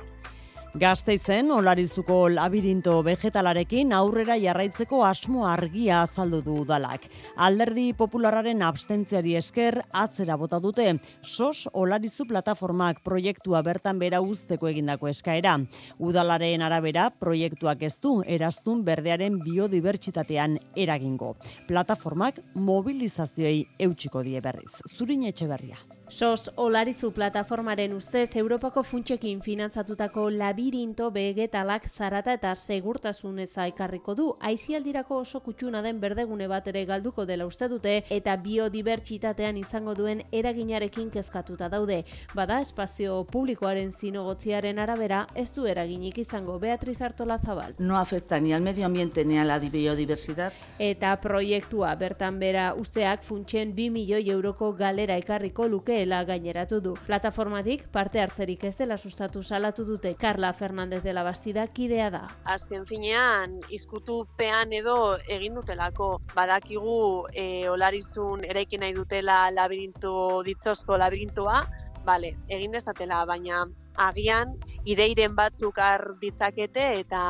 Gazteizen, olarizuko labirinto vegetalarekin aurrera jarraitzeko asmo argia azaldu du udalak. Alderdi populararen abstentziari esker atzera bota dute, sos olarizu plataformak proiektua bertan bera usteko egindako eskaera. Udalaren arabera, proiektuak ez du eraztun berdearen biodibertsitatean eragingo. Plataformak mobilizazioei eutxiko die berriz. Zurin etxe berria. SOS Olarizu plataformaren ustez Europako funtsekin finantzatutako labirinto begetalak zarata eta segurtasun eza ekarriko du. Aizialdirako oso kutsuna den berdegune bat ere galduko dela uste dute eta biodibertsitatean izango duen eraginarekin kezkatuta daude. Bada espazio publikoaren zinogotziaren arabera ez du eraginik izango Beatriz Artola Zabal. No afecta ni al medio ambiente ni a la biodiversidad. Eta proiektua bertan bera usteak funtsen 2 milioi euroko galera ekarriko luke duteela gaineratu du. Plataformatik parte hartzerik ez dela sustatu salatu dute Carla Fernandez de la Bastida kidea da. Azken finean, izkutu pean edo egin dutelako. Badakigu e, olarizun eraikin nahi dutela labirinto ditzozko labirintoa, bale, egin dezatela, baina agian ideiren batzuk har ditzakete eta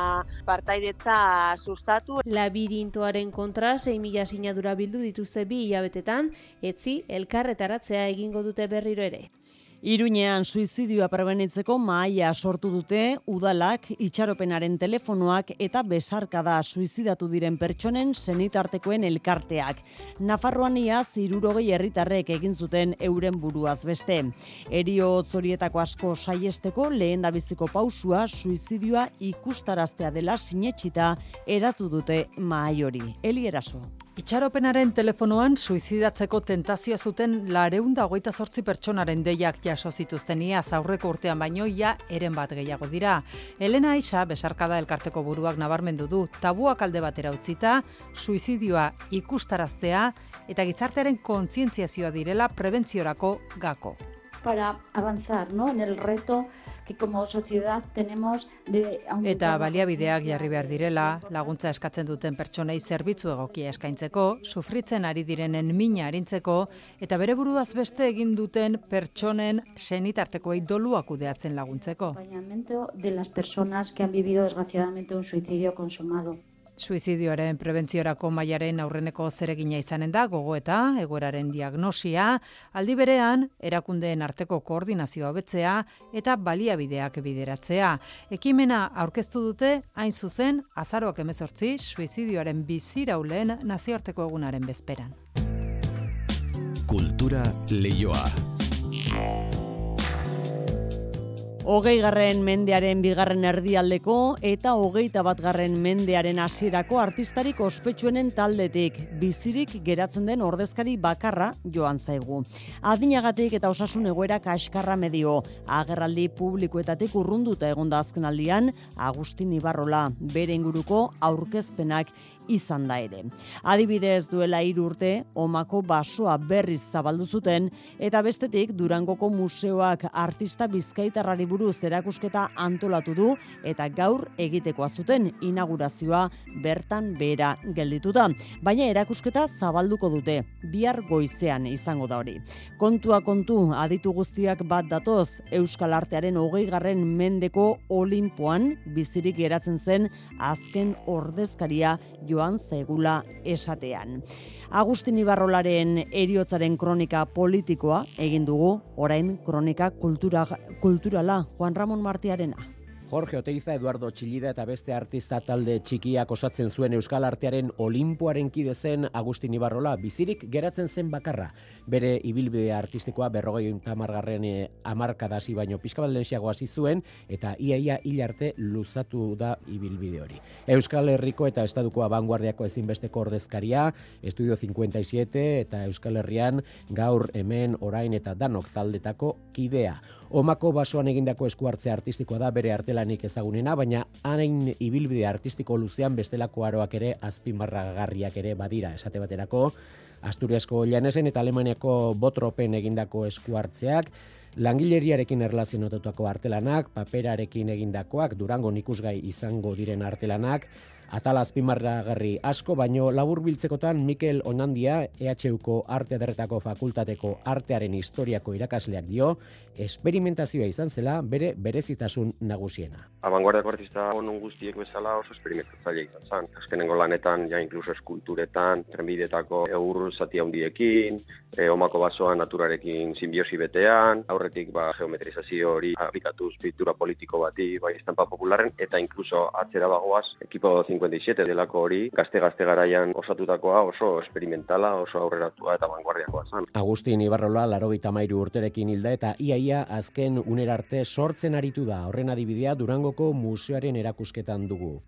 partaidetza sustatu. Labirintoaren kontra 6.000 sinadura bildu dituzte bi hilabetetan, etzi elkarretaratzea egingo dute berriro ere. Iruñean suizidioa prebenitzeko mahaia sortu dute udalak itxaropenaren telefonoak eta besarkada suizidatu diren pertsonen senitartekoen elkarteak. Nafarroan iaz irurogei herritarrek egin zuten euren buruaz beste. Erio zorietako asko saiesteko lehen dabiziko pausua suizidioa ikustaraztea dela sinetxita eratu dute mahai hori. Eli eraso. Itxaropenaren telefonoan suizidatzeko tentazioa zuten lareunda hogeita sortzi pertsonaren deiak jaso zituzten ia zaurreko urtean baino ja eren bat gehiago dira. Elena Aisa, besarkada elkarteko buruak nabarmendu du, tabuak alde batera utzita, suizidioa ikustaraztea eta gizartearen kontzientziazioa direla prebentziorako gako. Para avanzar ¿no? en el reto que como sociedad tenemos de Eta baliabideak jarri behar direla, laguntza eskatzen duten pertsonei zerbitzu egokia eskaintzeko, sufritzen ari direnen mina arintzeko eta bere buruaz beste egin duten pertsonen senitartekoei dolua kudeatzen laguntzeko. de las personas que han vivido desgraciadamente un suicidio consumado. Suizidioaren prebentziorako mailaren aurreneko zeregina izanen da gogo eta egoeraren diagnosia, aldi berean erakundeen arteko koordinazioa betzea eta baliabideak bideratzea. Ekimena aurkeztu dute hain zuzen azaroak emezortzi suizidioaren biziraulen nazioarteko egunaren bezperan. Kultura leioa. Hogei garren mendearen bigarren erdialdeko eta hogeita bat garren mendearen hasierako artistarik ospetsuenen taldetik. Bizirik geratzen den ordezkari bakarra joan zaigu. Adinagatik eta osasun egoera kaskarra medio, agerraldi publikoetatik urrunduta egonda azkenaldian, Agustin Ibarrola, bere inguruko aurkezpenak izan da ere. Adibidez duela hiru urte, omako basoa berriz zabaldu zuten eta bestetik Durangoko museoak artista bizkaitarrari buruz erakusketa antolatu du eta gaur egitekoa zuten inaugurazioa bertan bera geldituta. Baina erakusketa zabalduko dute, bihar goizean izango da hori. Kontua kontu aditu guztiak bat datoz Euskal Artearen hogei garren mendeko olimpoan bizirik geratzen zen azken ordezkaria jo joan zegula esatean. Agustin Ibarrolaren eriotzaren kronika politikoa egin dugu, orain kronika kultura, kulturala, Juan Ramon Martiarena. Jorge Oteiza, Eduardo Txillida eta beste artista talde txikiak osatzen zuen Euskal Artearen Olimpoaren kide zen Agustin Ibarrola, bizirik geratzen zen bakarra. Bere ibilbide artistikoa berrogei tamargarren eh, amarkadasi baino pizkabaldensiago hasi zuen eta iaia hil arte luzatu da ibilbide hori. Euskal Herriko eta Estaduko vanguardiako ezinbesteko ordezkaria, Estudio 57 eta Euskal Herrian gaur hemen orain eta danok taldetako kidea. Omako basoan egindako eskuartze artistikoa da bere artelanik ezagunena, baina hain ibilbide artistiko luzean bestelako aroak ere azpimarragarriak ere badira esate baterako. Asturiasko Llanesen eta Alemaniako Botropen egindako eskuartzeak, langileriarekin erlazionatutako artelanak, paperarekin egindakoak, durango nikusgai izango diren artelanak, Atala azpimarragarri asko, baino labur biltzekotan Mikel Onandia, EHUko Arte Ederretako Fakultateko Artearen Historiako irakasleak dio, esperimentazioa izan zela bere berezitasun nagusiena. Abanguardiako artista honon guztiek bezala oso esperimentatzaile izan zen. Azkenengo lanetan, ja inkluso eskulturetan, trenbidetako eur zati handiekin, e, omako basoan naturarekin simbiosi betean, aurretik ba, geometrizazio hori aplikatuz pintura politiko bati, bai estampa popularen, eta inkluso atzera bagoaz, ekipo 57 delako hori, gazte-gazte garaian osatutakoa oso esperimentala, oso aurreratua eta vanguardiakoa zen. Agustin Ibarrola, laro mairu urterekin hilda eta iaia azken unerarte sortzen aritu da. Horren adibidea Durangoko museoaren erakusketan dugu.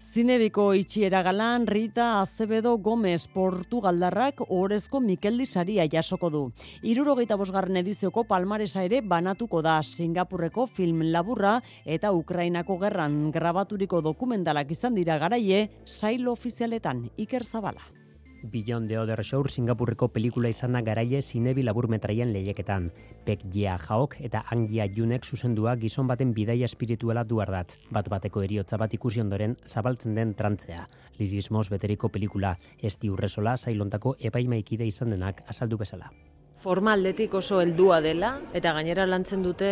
Zinebiko itxiera galan Rita Azebedo Gomez Portugaldarrak orezko Mikeldi saria jasoko du. Irurogeita bosgarren edizioko palmaresa ere banatuko da Singapurreko film laburra eta Ukrainako gerran grabaturiko dokumentalak izan dira garaie sailo ofizialetan Iker Zabala. Beyond the Other Shore Singapurreko pelikula izan da garaie zinebi labur metraien lehiaketan. Pek Jia Jaok eta Angia Junek zuzendua gizon baten bidaia espirituala duardatz. Bat bateko eriotza bat ikusi ondoren zabaltzen den trantzea. Lirismoz beteriko pelikula, esti urresola zailontako epaimaikide izan denak azaldu bezala. Forma aldetik oso heldua dela eta gainera lantzen dute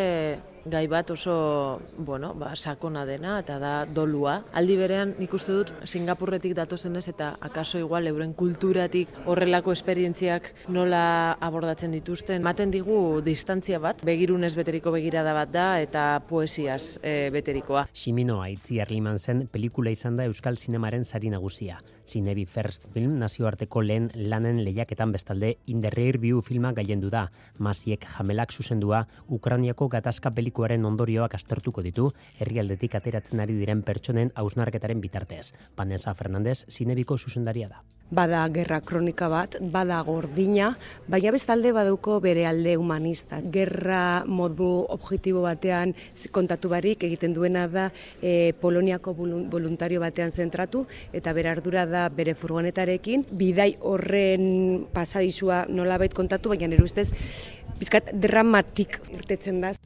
gai bat oso, bueno, ba, sakona dena eta da dolua. Aldi berean nik uste dut Singapurretik datozenez eta akaso igual euren kulturatik horrelako esperientziak nola abordatzen dituzten. Maten digu distantzia bat, begirunez beteriko begirada bat da eta poesiaz e, beterikoa. Simino Aitzi Erliman zen pelikula izan da Euskal Sinemaren sari nagusia. Zinebi First Film nazioarteko lehen lanen lehiaketan bestalde Inderreir Biu filma gailendu da. Masiek jamelak zuzendua Ukraniako gatazka pelikula politikoaren ondorioak astertuko ditu herrialdetik ateratzen ari diren pertsonen hausnarketaren bitartez. Vanessa Fernandez zinebiko zuzendaria da. Bada gerra kronika bat, bada gordina, baina bestalde baduko bere alde humanista. Gerra modu objektibo batean kontatu barik egiten duena da e, Poloniako voluntario batean zentratu eta bere ardura da bere furgonetarekin. Bidai horren pasadizua nolabait kontatu, baina nire ustez bizkat dramatik irtetzen da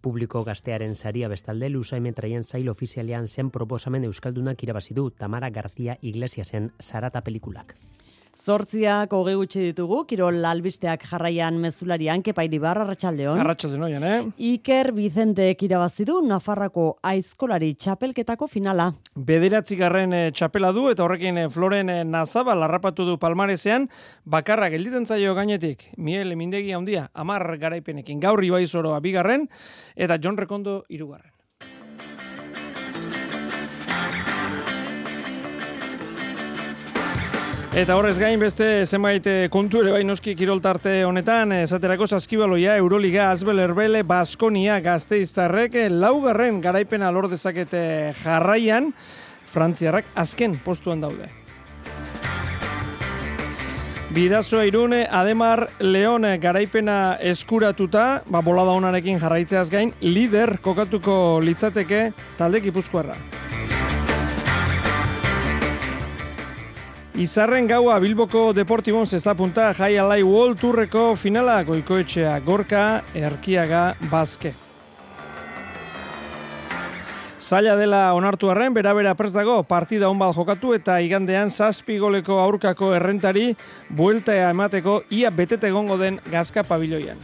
publiko gaztearen saria bestalde Lusaimen traien zail ofizialean zen proposamen euskaldunak irabazi du Tamara García Iglesiasen Sarata pelikulak. Zortziak hoge gutxi ditugu, Kirol albisteak jarraian mezularian, kepairi barra, Arratxaldeon. Arratxaldeon, oian, eh? Iker Bizente kirabazidu Nafarrako aizkolari txapelketako finala. Bederatzi garren eh, txapela du, eta horrekin eh, Floren eh, Nazaba larrapatu du palmarezean, bakarra gelditen zaio gainetik, Miel Mindegi handia, amar garaipenekin, gaur ibai zoroa bigarren, eta John Rekondo irugarren. Eta horrez gain beste zenbait eh, kontu ere bai noski kiroltarte honetan, esaterako saskibaloia, Euroliga, Azbel Erbele, Baskonia, Gazteiztarrek, eh, laugarren garaipena lor dezakete jarraian, Frantziarrak azken postuan daude. Bidazoa irune, Ademar, Leon garaipena eskuratuta, ba, bolada honarekin jarraitzeaz gain, lider kokatuko litzateke talde kipuzkoarra. Izarren gaua Bilboko Deportibon zesta punta jai alai World Tourreko finala goikoetxea gorka erkiaga bazke. Zaila dela onartu arren, bera-bera prez dago, partida honbal jokatu eta igandean zazpi goleko aurkako errentari buelta emateko ia betete gongo den gazka pabiloian.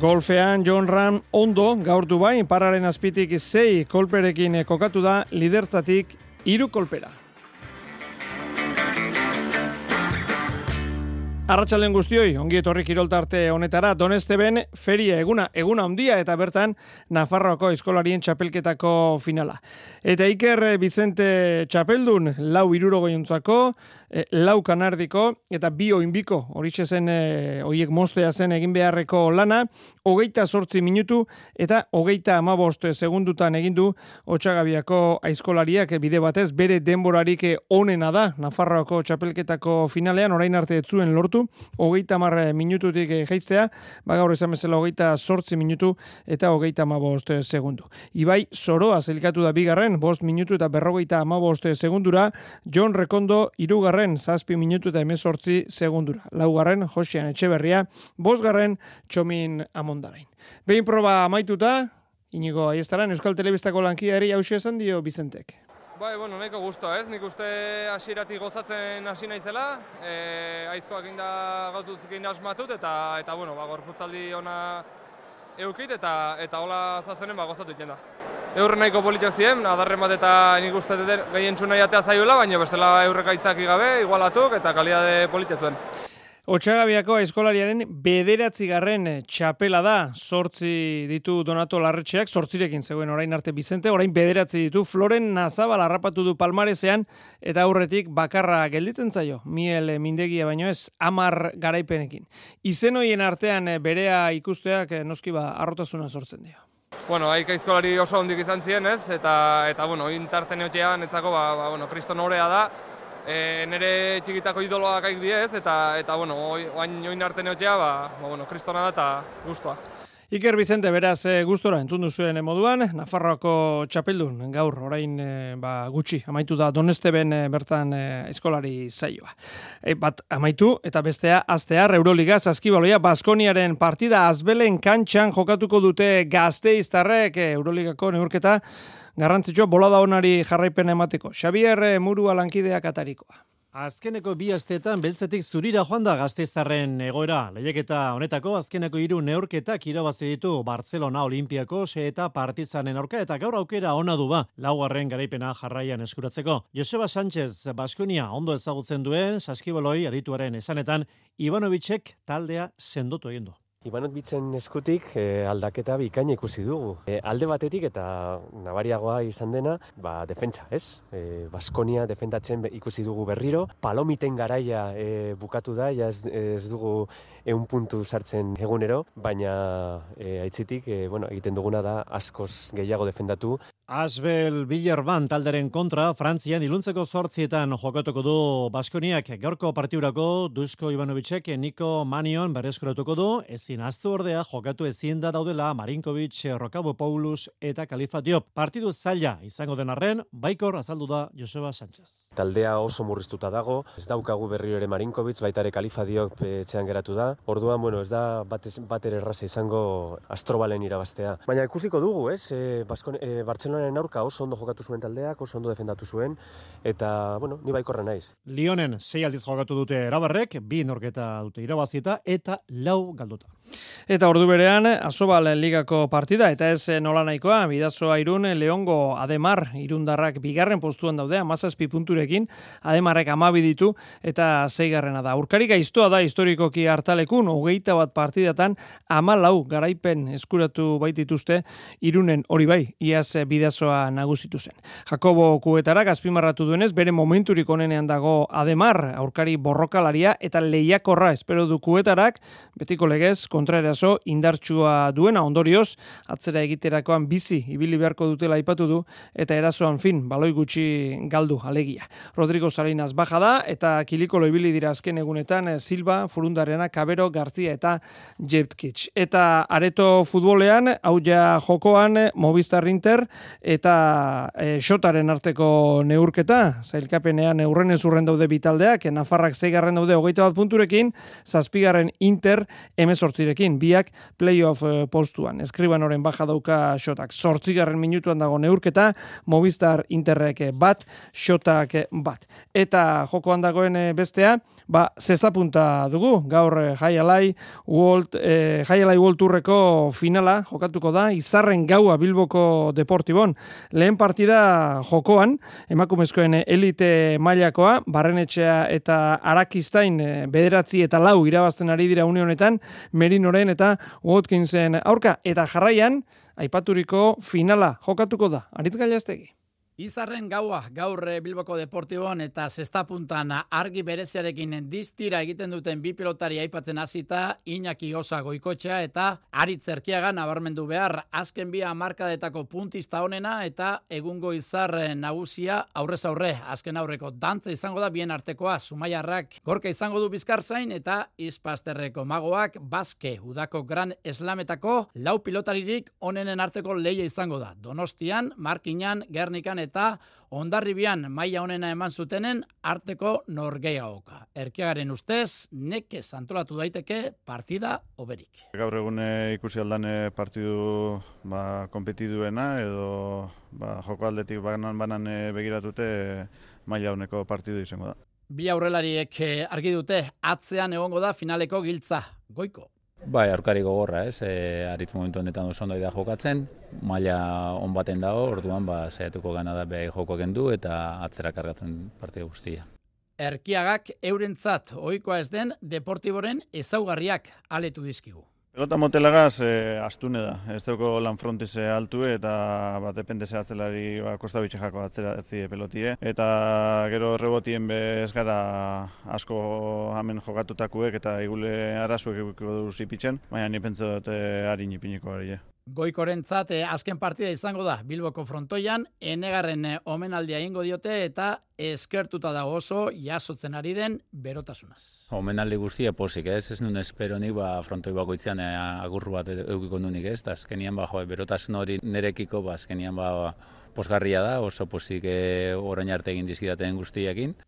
Golfean John Ram ondo gaur du bain pararen azpitik zei kolperekin kokatu da lidertzatik iru kolpera. Arratxalden guztioi, ongi etorri kiroltarte honetara, doneste ben, feria eguna, eguna ondia, eta bertan, Nafarroako eskolarien txapelketako finala. Eta Iker Vicente txapeldun, lau iruro e, lau kanardiko eta bi oinbiko horixe zen e, oiek mostea zen egin beharreko lana, hogeita sortzi minutu eta hogeita amabost segundutan egin du Otxagabiako aizkolariak bide batez bere denborarik onena da Nafarroako txapelketako finalean orain arte etzuen lortu, hogeita marre minututik geiztea, bagaur esan bezala hogeita sortzi minutu eta hogeita amabost segundu. Ibai soroa zelkatu da bigarren, bost minutu eta berrogeita amabost segundura, John Rekondo irugarren irugarren zazpi minutu eta emezortzi segundura. Laugarren Josean Etxeberria, bosgarren Txomin Amondarain. Behin proba amaituta, inigo aiestaran Euskal Telebistako lankiari hausia esan dio Bizentek. Bai, bueno, nahiko guztua ez, nik uste hasieratik gozatzen hasi naizela, e, aizkoak inda gautuz egin asmatut, eta, eta bueno, ba, gorputzaldi ona eukit, eta, eta hola zazenen ba, gozatu da. Eurren nahiko politiak ziren, adarren bat eta nik uste gehien txuna jatea zaioela, baina bestela eurrek aitzaki gabe, igualatuk eta kalidade politia zuen. Otxagabiako eskolariaren bederatzi garren txapela da, sortzi ditu Donato Larretxeak, sortzirekin zegoen orain arte Bizente, orain bederatzi ditu Floren Nazabal harrapatu du palmarezean, eta aurretik bakarra gelditzen zaio, miel mindegia baino ez, amar garaipenekin. Izen hoien artean berea ikusteak noski ba, arrotasuna sortzen dio. Bueno, haik aizkolari oso hondik izan ziren ez, eta, eta bueno, intarten eotean, etzako, ba, ba, bueno, kriston horea da, e, nire txikitako idoloak aik diez, eta, eta bueno, oain join arte neotea, ba, ba, bueno, kristona da eta guztua. Iker Vicente, beraz, e, gustora entzun duzuen moduan, Nafarroako txapeldun, gaur, orain e, ba, gutxi, amaitu da Donesteben bertan eskolari zaioa. E, bat, amaitu, eta bestea, aztear, Euroliga, Zaskibaloia, Baskoniaren partida azbelen kantxan jokatuko dute gazte iztarrek, e, Euroligako neurketa, garrantzitsua bolada onari jarraipen emateko. Xavier eh, Murua lankideak atarikoa. Azkeneko bi asteetan beltzetik zurira joan da gazteiztarren egoera. Lehiaketa honetako azkeneko hiru neurketak irabazi ditu Barcelona Olimpiako eta Partizanen aurka eta gaur aukera ona du ba laugarren garaipena jarraian eskuratzeko. Joseba Sánchez Baskonia ondo ezagutzen duen Saskiboloi adituaren esanetan Ivanovicek taldea sendotu egin du. Ibanot bitzen eskutik e, aldaketa bikaina ikusi dugu. E, alde batetik eta nabariagoa izan dena, ba, defentsa, ez? E, Baskonia defendatzen ikusi dugu berriro. Palomiten garaia e, bukatu da, ja ez, ez dugu eun puntu sartzen egunero, baina e, aitzitik e, bueno, egiten duguna da askoz gehiago defendatu. Asbel Billerban talderen kontra, Frantzian iluntzeko sortzietan jokatuko du Baskoniak gaurko partiurako Dusko Ivanovicek Niko Manion berreskuratuko du, ezin aztu ordea jokatu ezin da daudela Marinkovic, Rokabo Paulus eta Kalifa Diop. Partidu zaila izango den arren, baikor azaldu da Joseba Sánchez. Taldea oso murriztuta dago, ez daukagu berriro ere Marinkovic, baita ere Kalifa Diop etxean geratu da. Orduan, bueno, ez da bat, bat ere erraza izango astrobalen irabaztea. Baina ikusiko dugu, ez? E, Baskon, e, Bartzelonaren aurka oso ondo jokatu zuen taldeak, oso ondo defendatu zuen, eta, bueno, ni baikorra naiz. Lionen sei aldiz jokatu dute erabarrek, bi norketa dute irabazieta, eta lau galduta. Eta ordu berean, Asobal ligako partida, eta ez nola nahikoa, bidazoa irun, Leongo Ademar, irundarrak bigarren postuan daude, amazazpi punturekin, Ademarrek amabi ditu, eta zeigarrena da. Urkarik aiztoa da historikoki hartalekun, hogeita bat partidatan, ama lau garaipen eskuratu baitituzte, irunen hori bai, iaz bidazoa nagusitu zen. Jakobo kuetarak azpimarratu duenez, bere momenturik onenean dago Ademar, aurkari borrokalaria, eta lehiakorra espero du kuetarak, betiko legez, kontraerazo indartsua duena ondorioz, atzera egiterakoan bizi ibili beharko dutela aipatu du, eta erasoan fin, baloi gutxi galdu alegia. Rodrigo Salinas baja da, eta kiliko ibili dira azken egunetan eh, Silva, Furundarena, Kabero, Garzia eta Jeptkitz. Eta areto futbolean, hau ja jokoan, Movistar Inter, eta e, Xotaren arteko neurketa, zailkapenean eurren urren daude bitaldeak, Nafarrak zeigarren daude hogeita bat punturekin, zazpigarren Inter, emezortzi zortzirekin, biak playoff eh, postuan. Eskriban oren baja dauka xotak. Zortzigarren minutuan dago neurketa, Movistar Interrek bat, xotak bat. Eta jokoan dagoen eh, bestea, ba, zesta punta dugu, gaur eh, jaialai, World, eh, jaialai World Tourreko finala jokatuko da, izarren gaua Bilboko Deportibon. Lehen partida jokoan, emakumezkoen elite mailakoa, barrenetxea eta arakistain bederatzi eta lau irabazten ari dira unionetan, Merinoren eta Watkinsen aurka eta jarraian aipaturiko finala jokatuko da. Aritz Gailastegi. Izarren gaua gaur eh, Bilboko Deportibon eta zesta puntan argi bereziarekin diztira egiten duten bi pilotari aipatzen hasita Iñaki Osa goikotxea eta Aritz Zerkiaga nabarmendu behar. Azken bi hamarkadetako puntista honena eta egungo izar nagusia aurrez aurre. Azken aurreko dantza izango da bien artekoa. Zumaiarrak gorka izango du Bizkartzain eta Izpasterreko magoak Baske udako gran eslametako lau pilotaririk onenen arteko leia izango da. Donostian, Markinan, Gernikan eta ondarribian maila honena eman zutenen arteko norgeiagoka. Erkiagaren ustez, neke antolatu daiteke partida oberik. Gaur egun ikusi aldan partidu ba, kompetiduena edo ba, joko aldetik banan banan begiratute maila honeko partidu izango da. Bi aurrelariek eh, argi dute atzean egongo da finaleko giltza. Goiko. Bai, aurkari gogorra, ez? E, aritz momentu honetan oso ondo da jokatzen, maila on dago, orduan ba saiatuko gana da behai joko gendu eta atzera kargatzen partida guztia. Erkiagak eurentzat ohikoa ez den deportiboren ezaugarriak aletu dizkigu. Pelota motelagaz e, astune da, ez dugu lan frontize altu eta bat depende zehatzelari ba, kosta atzera etzi pelotie. Eta gero rebotien be gara asko hamen jokatutakuek eta igule arazuek egukiko du zipitzen, baina ni pentsa dut e, harin ipiniko ari. Goikorentzat eh, azken partida izango da Bilboko frontoian, enegarren eh, omenaldia ingo diote eta eskertuta dago oso jasotzen ari den berotasunaz. Omenaldi guztia posik, ez? Ez nun espero nik, ba, frontoi bakoitzean eh, agurru bat eukiko nunik, ez? Da, azkenian, ba, jo, berotasun hori nerekiko, ba, azkenian, ba, posgarria da, oso posik eh, orain arte egin dizkidaten guztiekin.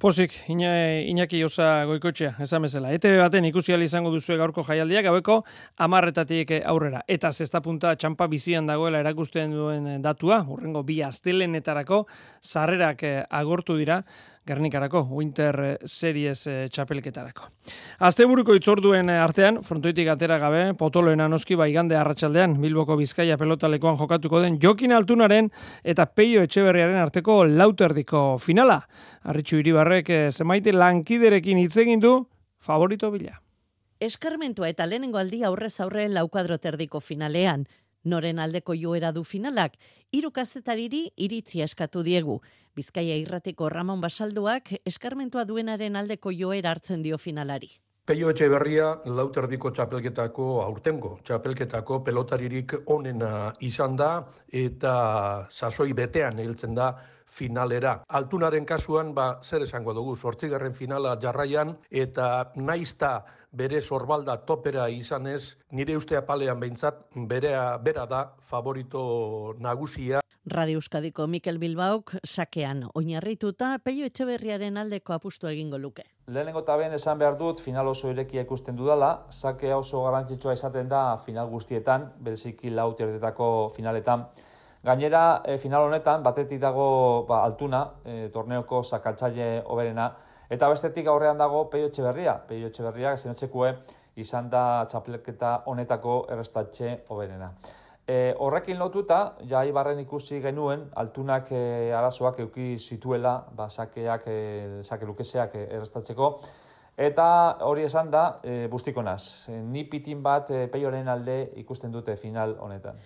Pozik, ina, Iñaki osa goikotxea, esan bezala. ETV baten ikusi izango duzu gaurko jaialdiak, gaueko amarretatik aurrera. Eta zesta punta txampa bizian dagoela erakusten duen datua, urrengo bi astelenetarako, sarrerak eh, agortu dira, Gernikarako, Winter Series eh, txapelketarako. Asteburuko itzorduen artean, frontoitik atera gabe, potoloen anoski baigande arratsaldean Bilboko Bizkaia pelotalekoan jokatuko den Jokin Altunaren eta Peio Etxeberriaren arteko lauterdiko finala. Arritxu Iribarrek eh, zemaite lankiderekin hitz egin du favorito bila. Eskarmentua eta lehenengo aldi aurrez aurre laukadro terdiko finalean. Noren aldeko joera du finalak, hiru kazetariri iritzi eskatu diegu. Bizkaia irratiko Ramon Basalduak eskarmentua duenaren aldeko joera hartzen dio finalari. Peio etxe berria lauterdiko txapelketako aurtengo, txapelketako pelotaririk onena izan da eta sasoi betean hiltzen da finalera. Altunaren kasuan, ba, zer esango dugu, sortzigarren finala jarraian eta naizta bere sorbalda topera izanez, nire uste apalean behintzat, berea, bera da favorito nagusia. Radio Euskadiko Mikel Bilbauk sakean oinarrituta Peio Etxeberriaren aldeko apustu egingo luke. Lehenengo eta esan behar dut final oso irekia ikusten dudala, sakea oso garrantzitsua izaten da final guztietan, bereziki lau finaletan. Gainera, e, final honetan, batetik dago ba, altuna, e, torneoko sakatzaile oberena, Eta bestetik aurrean dago Peio Etxeberria. Peio Etxeberria, zenotxekue, izan da txapelketa honetako errestatxe oberena. E, horrekin lotuta, ja ibarren ikusi genuen, altunak e, arazoak euki zituela, ba, sakeak, e, sake lukeseak e, errestatzeko, Eta hori esan da, e, bustiko naz. E, ni pitin bat e, peioren alde ikusten dute final honetan.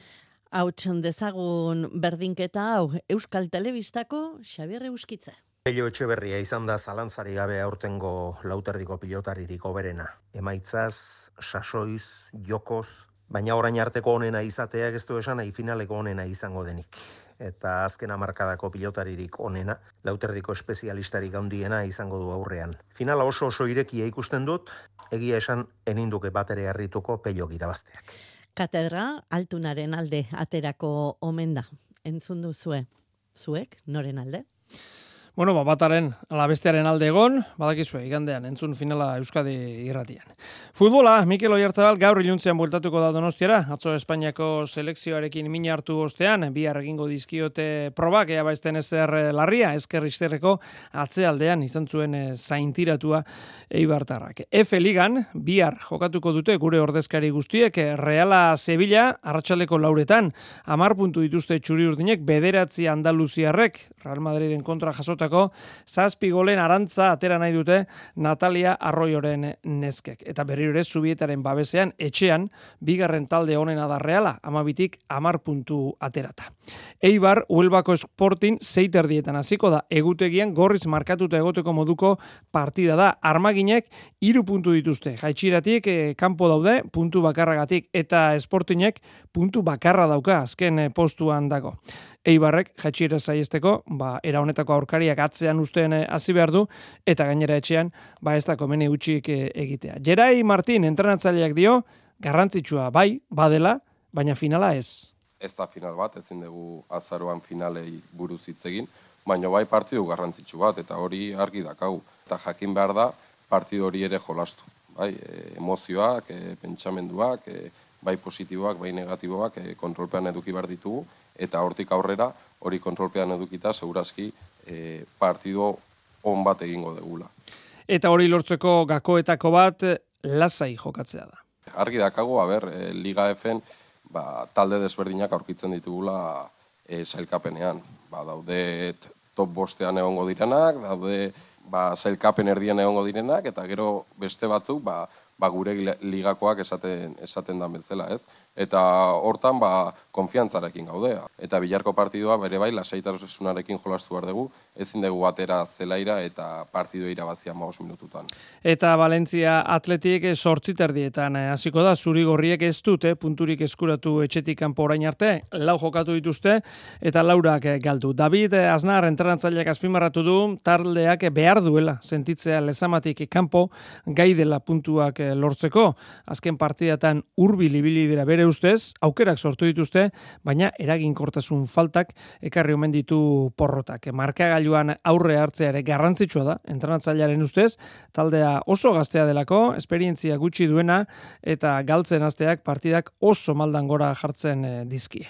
Hau dezagun berdinketa hau, Euskal Telebistako Xabier Euskitze. Pello Etxeberria izan da zalantzari gabe aurtengo lauterdiko pilotaririk oberena. Emaitzaz, sasoiz, jokoz, baina orain arteko onena izateak ez du esan nahi finaleko onena izango denik. Eta azken amarkadako pilotaririk onena, lauterdiko espezialistarik handiena izango du aurrean. Finala oso oso irekia ikusten dut, egia esan eninduke batere harrituko pello girabazteak. Katedra altunaren alde aterako omen da. Entzun duzue, zuek, noren alde? Bueno, ba, bataren alabestearen alde egon, badakizue, igandean, entzun finala Euskadi irratian. Futbola, Mikel Oiartzabal gaur iluntzean bueltatuko da donostiara, atzo Espainiako selekzioarekin mina hartu ostean, bihar egingo dizkiote probak, ea baizten ezer larria, esker izterreko atzealdean izan zuen eh, zaintiratua eibartarrak. F ligan, bihar jokatuko dute gure ordezkari guztiek, Reala Sevilla, arratsaldeko lauretan, amar puntu dituzte txuri urdinek, bederatzi Andaluziarrek, Real Madriden kontra jasota jasotako zazpi golen arantza atera nahi dute Natalia Arroioren neskek. Eta berri ere zubietaren babesean etxean bigarren talde honen adarreala amabitik amar puntu aterata. Eibar, Uelbako Sportin zeiter dietan hasiko da egutegian gorriz markatuta egoteko moduko partida da. Armaginek iru puntu dituzte. Jaitxiratik eh, kanpo daude puntu bakarragatik eta Sportinek puntu bakarra dauka azken eh, postuan dago. Eibarrek jatxiera zaiesteko, ba, era honetako aurkariak atzean ustean eh, hasi behar du, eta gainera etxean, ba, ez da komeni utxik eh, egitea. Jerai Martin, entrenatzaileak dio, garrantzitsua bai, badela, baina finala ez. Ez da final bat, ezin dugu azaroan finalei buruz hitz egin, baina bai partidu garrantzitsu bat, eta hori argi dakau. Eta jakin behar da, partidu hori ere jolastu. Bai, e, emozioak, e, pentsamenduak, e, bai positiboak, bai negatiboak, e, kontrolpean eduki behar ditugu, eta hortik aurrera hori kontrolpean edukita segurazki e, partido on bat egingo degula. Eta hori lortzeko gakoetako bat lasai jokatzea da. Argi dakago, a ber, e, Liga Fn ba, talde desberdinak aurkitzen ditugula e, sailkapenean. Ba, daude top bostean egongo direnak, daude ba, sailkapen erdian egongo direnak, eta gero beste batzuk ba, ba, gure ligakoak esaten, esaten dan bezala, ez? Eta hortan, ba, konfiantzarekin gaudea. Eta bilarko partidua bere bai, lasaitarosasunarekin jolastu behar dugu, ezin dugu batera zelaira eta partidu irabazia maus minututan. Eta Valentzia atletik sortziterdietan eh, hasiko da, zuri gorriek ez dute, punturik eskuratu etxetik kanpo orain arte, lau jokatu dituzte, eta laurak eh, galdu. David eh, Aznar entrenatzaileak azpimarratu du, tarleak behar duela, sentitzea lezamatik kanpo, gai dela puntuak lortzeko. Azken partidatan urbil ibili dira bere ustez, aukerak sortu dituzte, baina eraginkortasun faltak ekarri omen ditu porrotak. Markagailuan aurre hartzea ere garrantzitsua da, entrenatzailearen ustez, taldea oso gaztea delako, esperientzia gutxi duena, eta galtzen asteak partidak oso maldan gora jartzen eh, dizkie.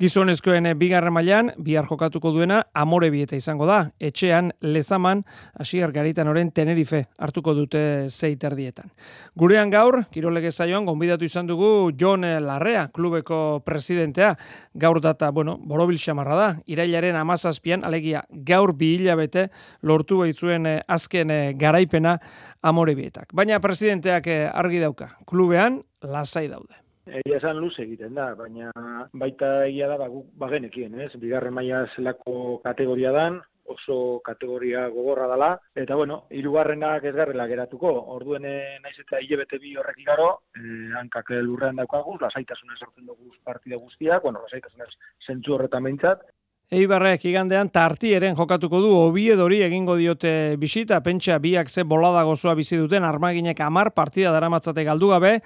Gizonezkoen eh, bigarren mailan bihar jokatuko duena amore bieta izango da. Etxean lezaman hasier garitan oren Tenerife hartuko dute zeiterdietan. Gurean gaur, kirolege zaioan, gonbidatu izan dugu Jon Larrea, klubeko presidentea. Gaur data, bueno, borobil xamarra da. Irailaren amazazpian, alegia gaur bi hilabete lortu behizuen eh, azken eh, garaipena amore bietak. Baina presidenteak argi dauka, klubean lasai daude. Egia esan luz egiten da, baina baita egia da bagu bagenekien, ez? Bigarren maila zelako kategoria dan, oso kategoria gogorra dela, eta bueno, hirugarrenak ez garrela geratuko, orduen eh, naiz eta hilebete bi horrek igaro, eh, hankak lurrean daukaguz, lasaitasunez sortzen dugu partida guztiak, bueno, lasaitasunez zentzu horretan behintzat, Eibarrek igandean tartieren jokatuko du obiedori egingo diote bisita, pentsa biak ze bolada gozoa bizi duten armaginek amar partida daramatzate galdu gabe,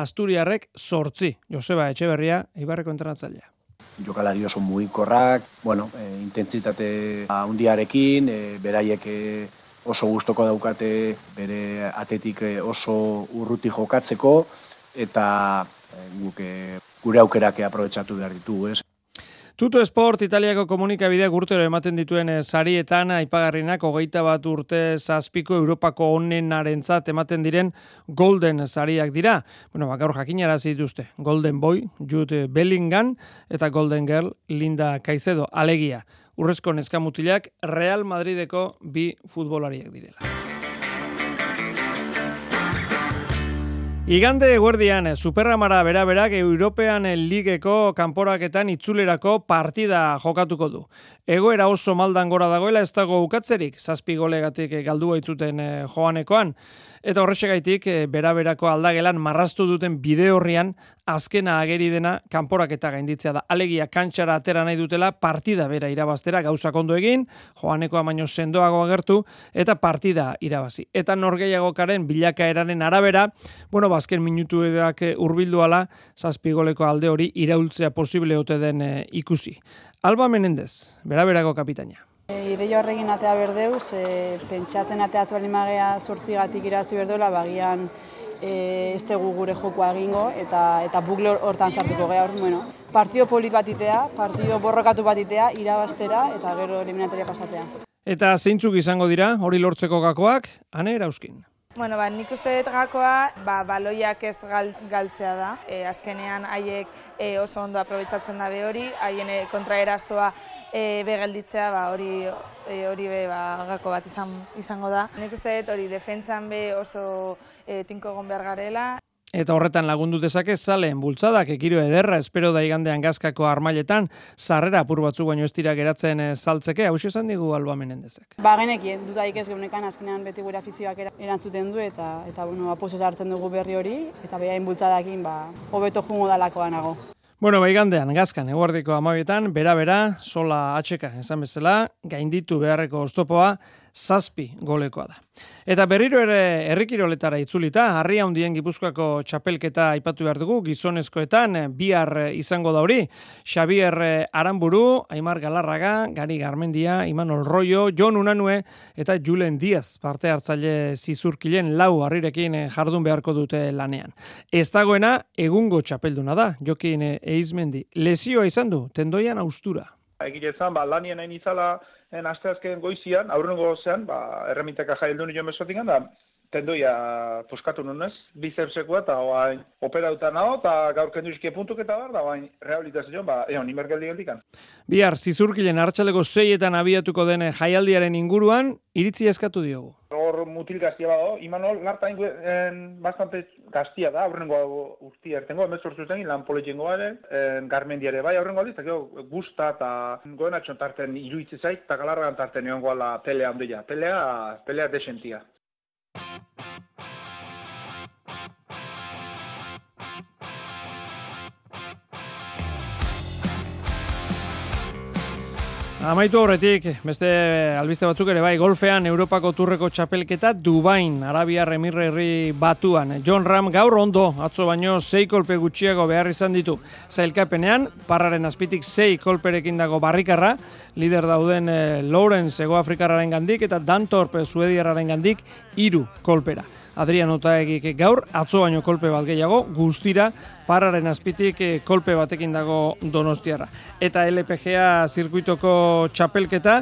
Asturiarrek sortzi. Joseba Etxeberria, Eibarreko entrenatzailea. Jokalari oso mugikorrak, bueno, e, intentsitate handiarekin, e, beraiek e, oso gustoko daukate bere atetik oso urruti jokatzeko eta e, guk gure aukerak aprobetxatu behar ditugu, ez? Tuto Sport Italiako komunikabidea gurtero ematen dituen eh, sarietan aipagarrinak hogeita bat urte zazpiko Europako onenarentzat ematen diren Golden sariak dira. Bueno, bakaur jakinara dituzte. Golden Boy, Jude Bellingham eta Golden Girl Linda Caicedo. Alegia, urrezko neskamutilak Real Madrideko bi futbolariak direla. Igande guardian Superramara bera-berak European Ligeko kanporaketan itzulerako partida jokatuko du. Egoera oso maldan gora dagoela ez dago ukatzerik, zazpi golegatik galdua itzuten eh, joanekoan. Eta horrexegaitik, bera-berako aldagelan marrastu duten bide horrian, azkena ageri dena kanporak eta gainditzea da. Alegia kantxara atera nahi dutela, partida bera irabaztera gauza kondo egin, joaneko amaino sendoago agertu, eta partida irabazi. Eta norgeiago karen bilaka eranen arabera, bueno, ba, minutu edak urbilduala, zazpigoleko alde hori iraultzea posible ote den e, ikusi. Alba Menendez, bera-berako kapitaina. E, Ideio horregin atea berdeuz, e, pentsaten atea zbali magea sortzigatik irazi berdola, bagian e, ez dugu gure jokoa egingo eta eta bukle hortan sartuko geha hor, bueno. Partio polit batitea, partio borrokatu batitea, irabaztera eta gero eliminatoria pasatea. Eta zeintzuk izango dira, hori lortzeko gakoak, ane erauzkin. Bueno, ba, nik uste dut gakoa, ba, baloiak ez galtzea da. E, azkenean haiek e, oso ondo aprobetsatzen dabe hori, haien e, kontraerasoa e, begelditzea, ba, hori e, hori be, ba, gako bat izan, izango da. Nik uste dut hori defentsan be oso e, tinko egon behar garela. Eta horretan lagundu dezake zaleen bultzadak ekiro ederra espero da igandean gazkako armailetan sarrera apur batzu baino ez dira geratzen eh, saltzeke, hau esan digu alba menendezek. Ba genekien, dudaik ez geunekan azkenean beti gure afizioak erantzuten du eta eta bueno, aposo hartzen dugu berri hori eta behain bultzadakin ba hobeto jungo dalakoa nago. Bueno, bai gandean, gazkan, eguardiko amabietan, bera-bera, sola atxeka, esan bezala, gainditu beharreko oztopoa, zazpi golekoa da. Eta berriro ere herrikiroletara itzulita, harri handien gipuzkoako txapelketa aipatu behar dugu, gizonezkoetan, bihar izango da hori, Xavier Aramburu, Aimar Galarraga, Gari Garmendia, Imanol Royo, Jon Unanue, eta Julen Diaz, parte hartzaile zizurkilen lau harrirekin jardun beharko dute lanean. Ez dagoena, egungo txapelduna da, jokin eizmendi, lesioa izan du, tendoian austura. Egile zan, ba, lanien nahi nizala, en asteazken goizian, aurrengo gozean, ba, erremitaka jaildu nio mesotik da, tendoia poskatu nunez, bizepsekoa, eta oain operauta nago, eta gaur kendu izkie puntuk eta bar, da oain rehabilitazioan, ba, egon, imergeldi geldikan. Bihar, zizurkilen hartxaleko zeietan abiatuko dene jaialdiaren inguruan, iritzi eskatu diogu. Hor mutil gaztia bado, imanol, larta en, bastante gaztia da, aurrengo urti ertengo, emezortzu zen, lan politxengo ere, garmendiare bai, aurrengo aldiz, eta gusta eta goen tarten iruitzi zait, eta galargan tarten egon goala pelea handia. Pelea, pelea desentia. Amaitu horretik, beste albiste batzuk ere bai, golfean Europako turreko txapelketa Dubain, Arabia Remirre herri batuan. John Ram gaur ondo, atzo baino sei kolpe gutxiago behar izan ditu. Zailkapenean, parraren azpitik sei kolperekin dago barrikarra, lider dauden e, Lawrence Ego Afrikarraren gandik eta Dantorp Suediarraren gandik iru kolpera. Adrian Otaegik gaur, atzo baino kolpe bat gehiago, guztira, parraren azpitik eh, kolpe batekin dago donostiarra. Eta LPGA zirkuitoko txapelketa,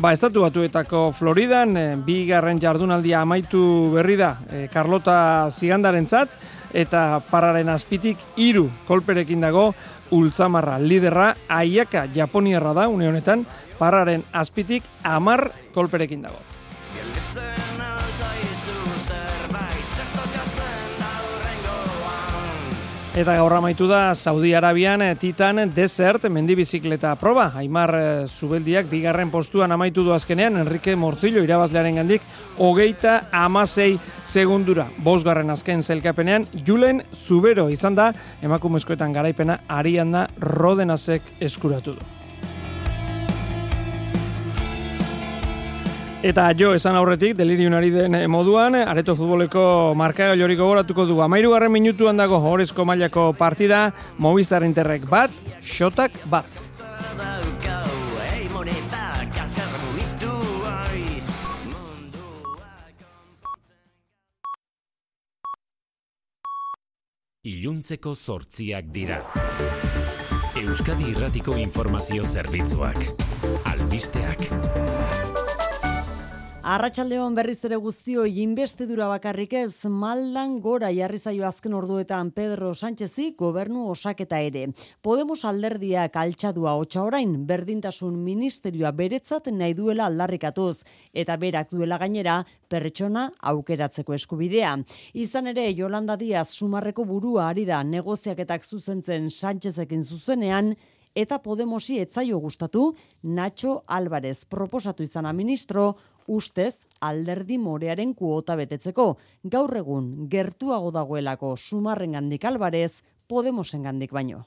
ba, estatu batuetako Floridan, e, bi garren jardunaldia amaitu berri da, e, Carlota Zigandaren zat, eta parraren azpitik iru kolperekin dago, Ultzamarra liderra, aiaka Japoniarra da, une honetan, parraren azpitik amar kolperekin dago. Eta gaur amaitu da Saudi Arabian eh, Titan Desert mendibizikleta proba. Aimar eh, Zubeldiak bigarren postuan amaitu du azkenean Enrique Morzillo irabazlearen gandik hogeita amasei segundura. Bosgarren azken zelkapenean Julen Zubero izan da emakumezkoetan garaipena arian da Rodenazek eskuratu du. Eta jo esan aurretik, deliriunari den moduan, areto futboleko markaga jori gogoratuko du. Amairu garren minutuan dago horrezko mailako partida, Movistar Interrek bat, xotak bat. Iluntzeko zortziak dira. Euskadi Irratiko Informazio Zerbitzuak. Albisteak. Arratxaldeon berriz ere guztio inbestidura bakarrik ez maldan gora jarri zaio azken orduetan Pedro Sánchezi gobernu osaketa ere. Podemos alderdiak altxadua hotxa orain berdintasun ministerioa beretzat nahi duela aldarrikatuz eta berak duela gainera pertsona aukeratzeko eskubidea. Izan ere Yolanda Díaz sumarreko burua ari da negoziaketak zuzentzen Sánchezekin zuzenean eta Podemosi etzaio gustatu Nacho Álvarez proposatu izana ministro ustez alderdi morearen kuota betetzeko. Gaur egun gertuago dagoelako sumarren gandik albarez, Podemosen gandik baino.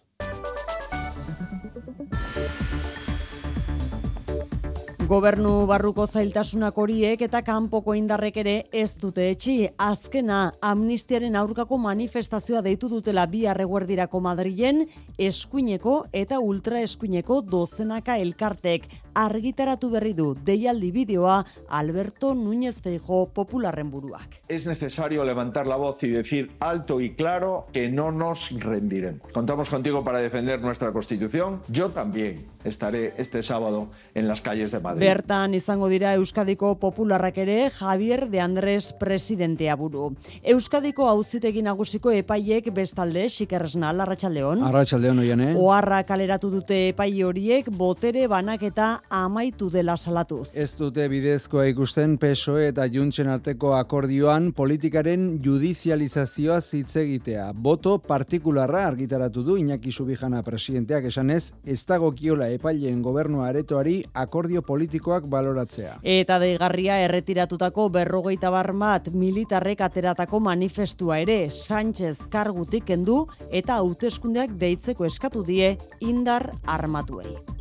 Gobernu barruko zailtasunak horiek eta kanpoko indarrek ere ez dute etxi. Azkena, amnistiaren aurkako manifestazioa deitu dutela bi arreguerdirako Madrilen, eskuineko eta ultra eskuineko dozenaka elkartek argitaratu berri du deialdi bideoa Alberto Núñez Feijo popularren buruak. Es necesario levantar la voz y decir alto y claro que no nos rendiremos. Contamos contigo para defender nuestra Constitución. Yo también estaré este sábado en las calles de Madrid. Bertan izango dira Euskadiko popularrak ere Javier de Andrés presidentea buru. Euskadiko auzitegi nagusiko epaiek bestalde Xikerresna Arratsaldeon. Arratsaldeon oiane. Oharra kaleratu dute epai horiek botere banaketa amaitu dela salatuz. Ez dute bidezkoa ikusten PSOE eta Juntzen arteko akordioan politikaren judizializazioa hitz egitea. Boto partikularra argitaratu du Iñaki Subijana presidenteak esanez, ez dagokiola epaileen gobernua aretoari akordio politiko politikoak baloratzea. Eta deigarria erretiratutako berrogeita barmat militarrek ateratako manifestua ere Sánchez kargutik kendu eta hauteskundeak deitzeko eskatu die indar armatuei.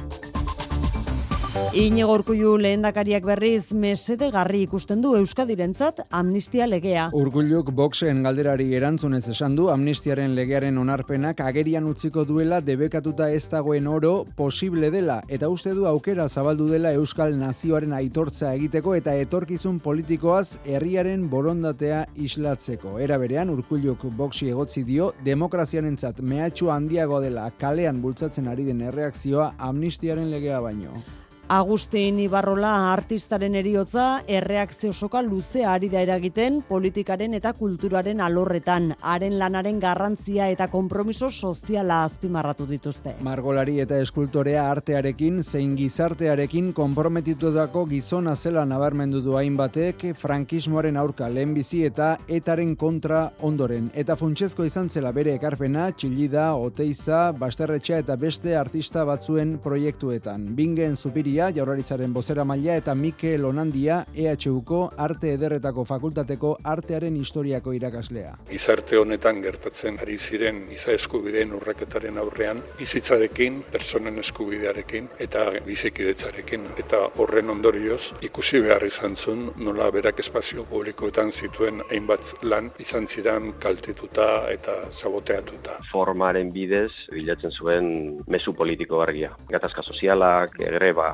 Inigo Urkullu lehendakariak berriz mesede garri ikusten du Euskadirentzat amnistia legea. Urkulluk boxen galderari erantzunez esan du amnistiaren legearen onarpenak agerian utziko duela debekatuta ez dagoen oro posible dela eta uste du aukera zabaldu dela Euskal nazioaren aitortza egiteko eta etorkizun politikoaz herriaren borondatea islatzeko. Era berean Urkulluk boxi egotzi dio demokraziarentzat mehatxu handiago dela kalean bultzatzen ari den erreakzioa amnistiaren legea baino. Agustin Ibarrola artistaren eriotza erreakzio soka luzea ari da eragiten politikaren eta kulturaren alorretan, haren lanaren garrantzia eta konpromiso soziala azpimarratu dituzte. Margolari eta eskultorea artearekin zein gizartearekin konprometitutako gizona zela nabarmendu du hainbatek frankismoaren aurka lehenbizi eta etaren kontra ondoren. Eta funtsezko izan zela bere ekarpena, txillida, oteiza, basterretxa eta beste artista batzuen proiektuetan. Bingen zupiria Garcia, jaurlaritzaren bozera maila eta Mikel Onandia, EHUko Arte Ederretako Fakultateko Artearen Historiako irakaslea. Gizarte honetan gertatzen ari ziren giza eskubideen urraketaren aurrean, bizitzarekin, personen eskubidearekin eta bizikidetzarekin. Eta horren ondorioz, ikusi behar izan zuen nola berak espazio publikoetan zituen hainbat lan izan ziren kaltetuta eta saboteatuta. Formaren bidez, bilatzen zuen mesu politiko argia. Gatazka sozialak,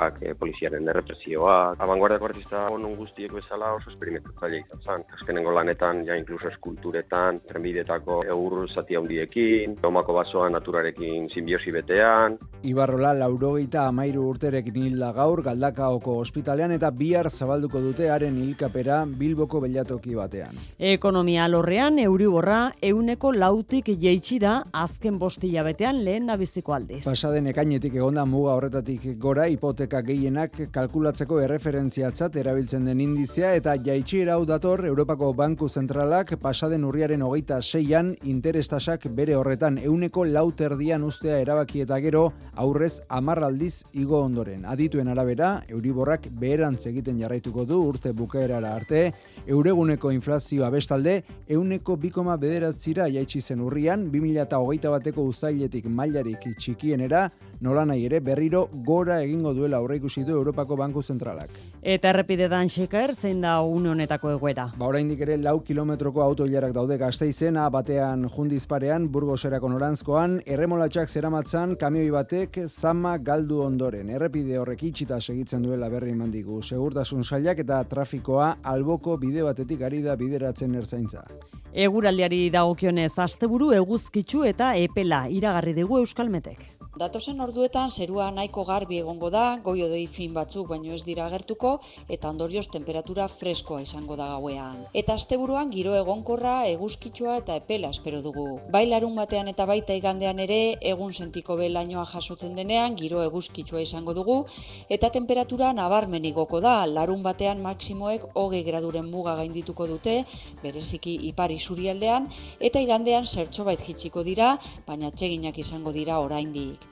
grebak, e, poliziaren errepresioa. Abanguardiako artista onon guztiek bezala oso esperimentatzaile izan zen. Azkenengo lanetan, ja inkluso eskulturetan, trenbidetako eur zati handiekin, omako basoan naturarekin simbiosi betean. Ibarrola laurogeita amairu urterekin hilda gaur, galdakaoko ospitalean eta bihar zabalduko dute haren hilkapera Bilboko belatoki batean. Ekonomia lorrean, euriborra, euneko lautik jeitsi da azken bosti jabetean lehen nabiziko aldiz. Pasaden ekainetik egonda muga horretatik gora hipotekak gehienak kalkulatzeko erreferentziatzat erabiltzen den indizea eta jaitxiera hau dator Europako Banku Zentralak pasaden urriaren hogeita seian interestasak bere horretan euneko lauterdian ustea erabaki eta gero aurrez amarraldiz igo ondoren. Adituen arabera, Euriborrak beherantz egiten jarraituko du urte bukaerara arte, eureguneko inflazioa bestalde, euneko bikoma bederatzira jaitsi zen urrian, 2008 bateko ustailetik mailarik txikienera, nola nahi ere berriro gora egingo duela aurreikusi du Europako Banku Zentralak. Eta errepidetan xeker zein da une honetako egoera. Ba oraindik ere lau kilometroko autoilarak daude Gasteizena batean Jundizparean Burgoserako norantzkoan erremolatxak zeramatzan kamioi batek zama galdu ondoren. Errepide horrek itxita segitzen duela berri mandigu. Segurtasun sailak eta trafikoa alboko bide batetik ari da bideratzen ertzaintza. Eguraldiari dagokionez asteburu eguzkitzu eta epela iragarri dugu Euskalmetek. Datosen orduetan zerua nahiko garbi egongo da, goio dei fin batzuk baino ez dira agertuko eta ondorioz temperatura freskoa izango da gauean. Eta asteburuan giro egonkorra, eguzkitsua eta epela espero dugu. Bai larun batean eta baita igandean ere egun sentiko belainoa jasotzen denean giro eguzkitsua izango dugu eta temperatura nabarmen igoko da. Larun batean maksimoek hogei graduren muga gaindituko dute, bereziki ipari zurialdean eta igandean zertxo bait jitsiko dira, baina txeginak izango dira oraindik.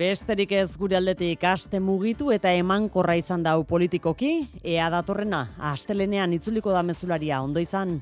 Besterik ez gure aldetik aste mugitu eta emankorra izan dau politikoki, ea datorrena, astelenean itzuliko da mezularia, ondo izan.